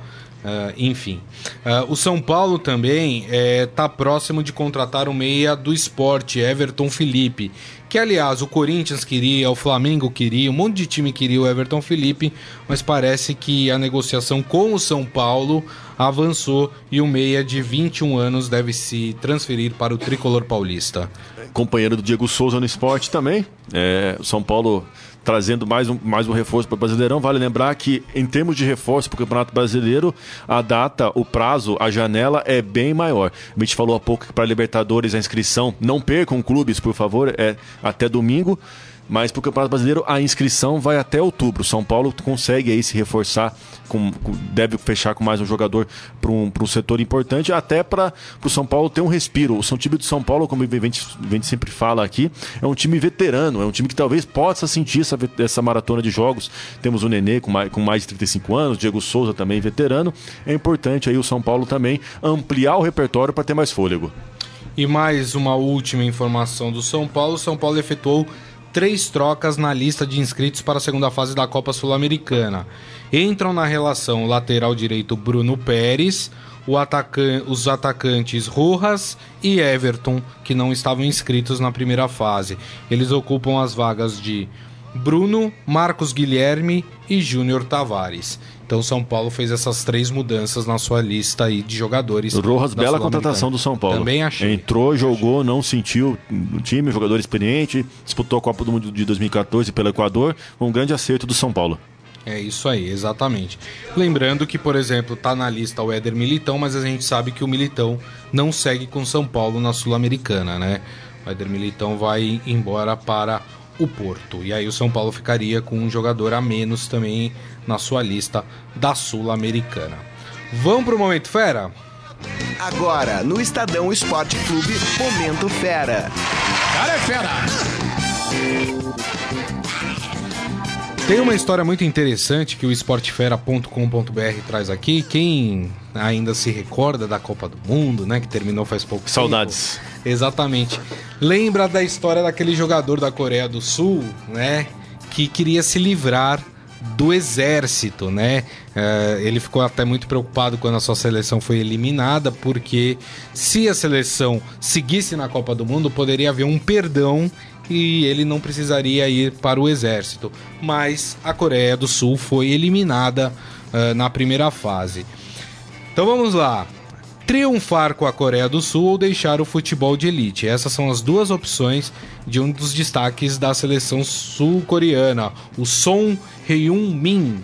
Speaker 2: Uh, enfim. Uh, o São Paulo também está é, próximo de contratar o meia do esporte, Everton Felipe. Que, aliás, o Corinthians queria, o Flamengo queria, um monte de time queria o Everton Felipe, mas parece que a negociação com o São Paulo avançou e o meia de 21 anos deve se transferir para o tricolor paulista.
Speaker 3: Companheiro do Diego Souza no esporte também. É, São Paulo trazendo mais um, mais um reforço para o Brasileirão. Vale lembrar que, em termos de reforço para o Campeonato Brasileiro, a data, o prazo, a janela é bem maior. A gente falou há pouco que para Libertadores a inscrição, não percam clubes, por favor, é até domingo. Mas para o Campeonato Brasileiro a inscrição vai até outubro. São Paulo consegue aí se reforçar, com, deve fechar com mais um jogador para um, um setor importante, até para o São Paulo ter um respiro. O São time de São Paulo, como a gente, sempre fala aqui, é um time veterano, é um time que talvez possa sentir essa, essa maratona de jogos. Temos o Nenê com mais, com mais de 35 anos, Diego Souza também veterano. É importante aí o São Paulo também ampliar o repertório para ter mais fôlego.
Speaker 2: E mais uma última informação do São Paulo: São Paulo efetuou três trocas na lista de inscritos para a segunda fase da Copa Sul-Americana. Entram na relação o lateral direito Bruno Pérez, atacan os atacantes Rojas e Everton, que não estavam inscritos na primeira fase. Eles ocupam as vagas de Bruno, Marcos Guilherme e Júnior Tavares. Então São Paulo fez essas três mudanças na sua lista aí de jogadores.
Speaker 3: Rojas, bela contratação do São Paulo.
Speaker 2: Também achei.
Speaker 3: Entrou, jogou, não sentiu o time, jogador experiente, disputou a Copa do Mundo de 2014 pelo Equador, um grande acerto do São Paulo.
Speaker 2: É isso aí, exatamente. Lembrando que, por exemplo, tá na lista o Éder Militão, mas a gente sabe que o Militão não segue com São Paulo na Sul-Americana, né? O Éder Militão vai embora para o Porto. E aí o São Paulo ficaria com um jogador a menos também na sua lista da Sul-Americana. Vamos pro Momento Fera?
Speaker 1: Agora, no Estadão Esporte Clube, Momento Fera.
Speaker 2: Cara é fera! Tem uma história muito interessante que o esportefera.com.br traz aqui. Quem ainda se recorda da Copa do Mundo, né, que terminou faz pouco
Speaker 3: Saudades.
Speaker 2: tempo. Saudades. Exatamente. Lembra da história daquele jogador da Coreia do Sul, né, que queria se livrar do exército, né? Uh, ele ficou até muito preocupado quando a sua seleção foi eliminada, porque se a seleção seguisse na Copa do Mundo, poderia haver um perdão e ele não precisaria ir para o exército. Mas a Coreia do Sul foi eliminada uh, na primeira fase. Então vamos lá. Triunfar com a Coreia do Sul ou deixar o futebol de elite? Essas são as duas opções de um dos destaques da seleção sul-coreana, o Son Heung-min.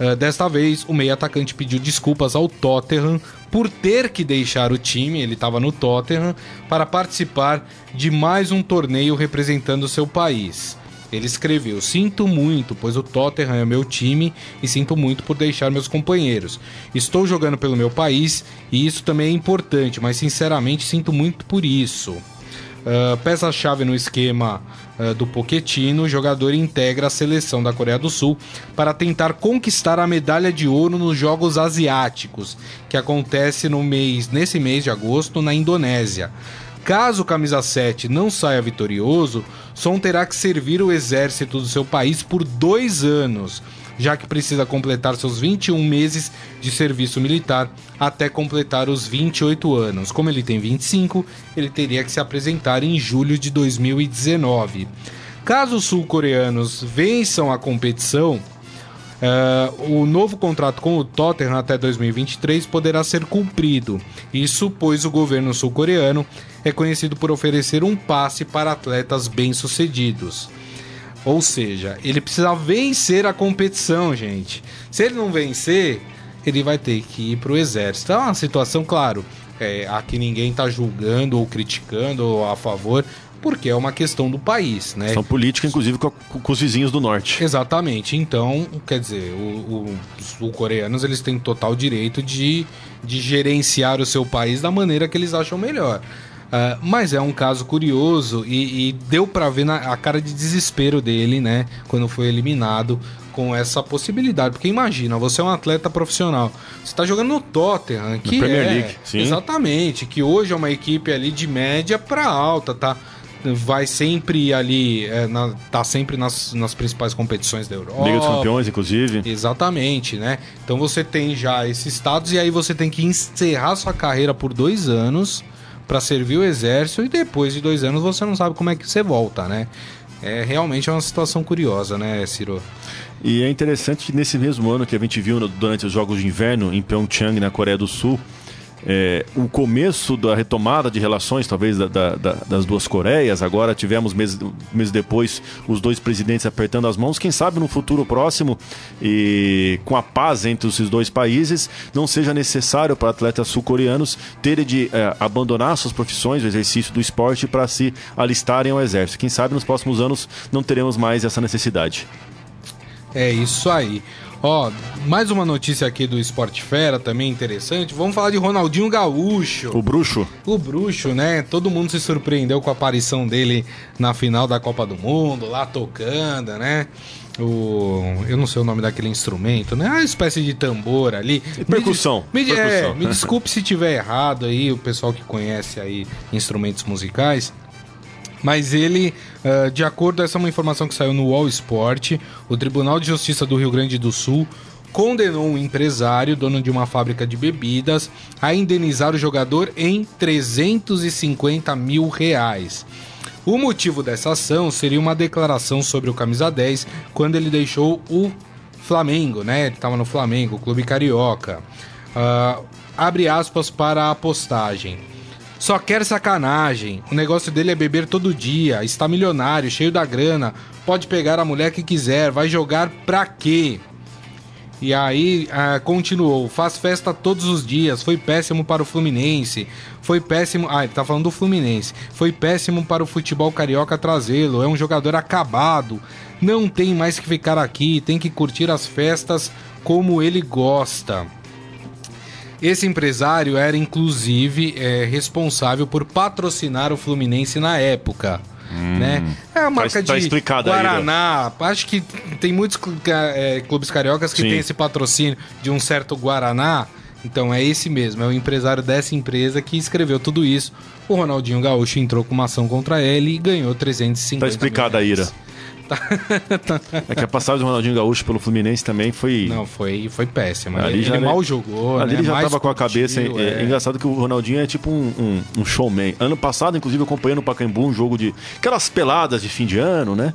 Speaker 2: Uh, desta vez, o meio atacante pediu desculpas ao Tottenham por ter que deixar o time, ele estava no Tottenham, para participar de mais um torneio representando seu país. Ele escreveu: Sinto muito, pois o Tottenham é meu time e sinto muito por deixar meus companheiros. Estou jogando pelo meu país e isso também é importante, mas sinceramente sinto muito por isso. Uh, Peça-chave no esquema uh, do Poquetino, o jogador integra a seleção da Coreia do Sul para tentar conquistar a medalha de ouro nos Jogos Asiáticos, que acontece no mês, nesse mês de agosto na Indonésia. Caso o camisa 7 não saia vitorioso, Son terá que servir o exército do seu país por dois anos, já que precisa completar seus 21 meses de serviço militar até completar os 28 anos. Como ele tem 25, ele teria que se apresentar em julho de 2019. Caso os sul-coreanos vençam a competição, Uh, o novo contrato com o Tottenham até 2023 poderá ser cumprido. Isso pois o governo sul-coreano é conhecido por oferecer um passe para atletas bem-sucedidos. Ou seja, ele precisa vencer a competição, gente. Se ele não vencer, ele vai ter que ir para o exército. É uma situação, claro, é, aqui ninguém está julgando ou criticando ou a favor porque é uma questão do país, né?
Speaker 3: São política, inclusive, com, com, os vizinhos do norte.
Speaker 2: Exatamente. Então, quer dizer, o, o, os sul-coreanos eles têm total direito de, de gerenciar o seu país da maneira que eles acham melhor. Uh, mas é um caso curioso e, e deu para ver na, a cara de desespero dele, né? Quando foi eliminado com essa possibilidade. Porque imagina, você é um atleta profissional. Você está jogando no Tottenham, que
Speaker 3: no Premier
Speaker 2: é,
Speaker 3: League, sim.
Speaker 2: exatamente, que hoje é uma equipe ali de média para alta, tá? Vai sempre ali, é, na, tá sempre nas, nas principais competições da Europa.
Speaker 3: Liga dos Campeões, inclusive.
Speaker 2: Exatamente, né? Então você tem já esses status e aí você tem que encerrar sua carreira por dois anos para servir o exército e depois de dois anos você não sabe como é que você volta, né? É realmente é uma situação curiosa, né, Ciro?
Speaker 3: E é interessante que nesse mesmo ano que a gente viu durante os Jogos de Inverno em Pyeongchang, na Coreia do Sul, é, o começo da retomada de relações, talvez, da, da, das duas Coreias. Agora tivemos meses, meses depois os dois presidentes apertando as mãos. Quem sabe no futuro próximo, e com a paz entre esses dois países, não seja necessário para atletas sul-coreanos terem de é, abandonar suas profissões, o exercício do esporte, para se alistarem ao exército. Quem sabe nos próximos anos não teremos mais essa necessidade.
Speaker 2: É isso aí. Ó, mais uma notícia aqui do Esporte Fera, também interessante. Vamos falar de Ronaldinho Gaúcho.
Speaker 3: O bruxo.
Speaker 2: O bruxo, né? Todo mundo se surpreendeu com a aparição dele na final da Copa do Mundo, lá tocando, né? O, eu não sei o nome daquele instrumento, né? Uma espécie de tambor ali.
Speaker 3: Percussão.
Speaker 2: Me,
Speaker 3: me, Percussão.
Speaker 2: É, me desculpe se tiver errado aí, o pessoal que conhece aí instrumentos musicais. Mas ele, uh, de acordo, essa é uma informação que saiu no Wall Sport, o Tribunal de Justiça do Rio Grande do Sul condenou um empresário, dono de uma fábrica de bebidas, a indenizar o jogador em 350 mil reais. O motivo dessa ação seria uma declaração sobre o camisa 10 quando ele deixou o Flamengo, né? Ele estava no Flamengo, clube carioca. Uh, abre aspas para a postagem. Só quer sacanagem. O negócio dele é beber todo dia, está milionário, cheio da grana, pode pegar a mulher que quiser, vai jogar pra quê? E aí ah, continuou, faz festa todos os dias, foi péssimo para o Fluminense, foi péssimo. Ah, ele tá falando do Fluminense. Foi péssimo para o futebol carioca trazê-lo, é um jogador acabado, não tem mais que ficar aqui, tem que curtir as festas como ele gosta. Esse empresário era, inclusive, é, responsável por patrocinar o Fluminense na época. Hum, né? É a marca tá, de
Speaker 3: tá
Speaker 2: Guaraná. Aí, Acho que tem muitos é, clubes cariocas que Sim. têm esse patrocínio de um certo Guaraná. Então é esse mesmo, é o empresário dessa empresa que escreveu tudo isso. O Ronaldinho Gaúcho entrou com uma ação contra ele e ganhou 350
Speaker 3: Tá explicada a ira. Tá. *laughs* é que a passagem do Ronaldinho Gaúcho pelo Fluminense também foi.
Speaker 2: Não, foi, foi péssima. Ali ele, já ele mal jogou.
Speaker 3: Ali
Speaker 2: né?
Speaker 3: ele já Mais tava com a cabeça. É, é, engraçado que o Ronaldinho é tipo um, um, um showman. Ano passado, inclusive, acompanhando o Pacaembu, um jogo de. aquelas peladas de fim de ano, né?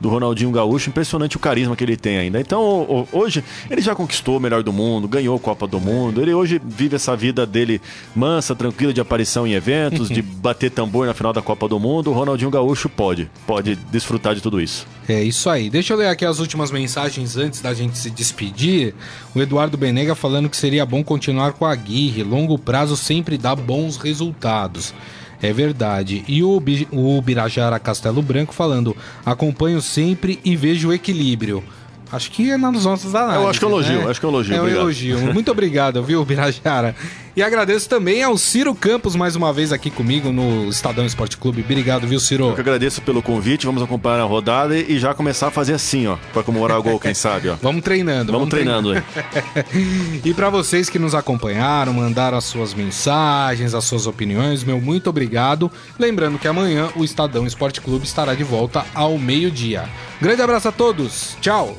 Speaker 3: Do Ronaldinho Gaúcho, impressionante o carisma que ele tem ainda. Então, hoje, ele já conquistou o melhor do mundo, ganhou a Copa do Mundo, ele hoje vive essa vida dele mansa, tranquila de aparição em eventos, de *laughs* bater tambor na final da Copa do Mundo. O Ronaldinho Gaúcho pode, pode desfrutar de tudo isso.
Speaker 2: É isso aí. Deixa eu ler aqui as últimas mensagens antes da gente se despedir. O Eduardo Benega falando que seria bom continuar com a Aguirre, longo prazo sempre dá bons resultados. É verdade. E o, o Birajara Castelo Branco falando: acompanho sempre e vejo o equilíbrio. Acho que é nas nossas análises.
Speaker 3: Eu acho que é um elogio,
Speaker 2: né?
Speaker 3: acho que é um elogio,
Speaker 2: É um elogio. Muito obrigado, viu, Birajara? E agradeço também ao Ciro Campos mais uma vez aqui comigo no Estadão Esporte Clube. Obrigado, viu, Ciro?
Speaker 3: Eu que agradeço pelo convite, vamos acompanhar a rodada e já começar a fazer assim, ó, pra comemorar o gol, quem sabe, ó. *laughs*
Speaker 2: Vamos treinando.
Speaker 3: Vamos treinando aí. *laughs*
Speaker 2: E para vocês que nos acompanharam, mandaram as suas mensagens, as suas opiniões, meu muito obrigado. Lembrando que amanhã o Estadão Esporte Clube estará de volta ao meio-dia. Grande abraço a todos. Tchau.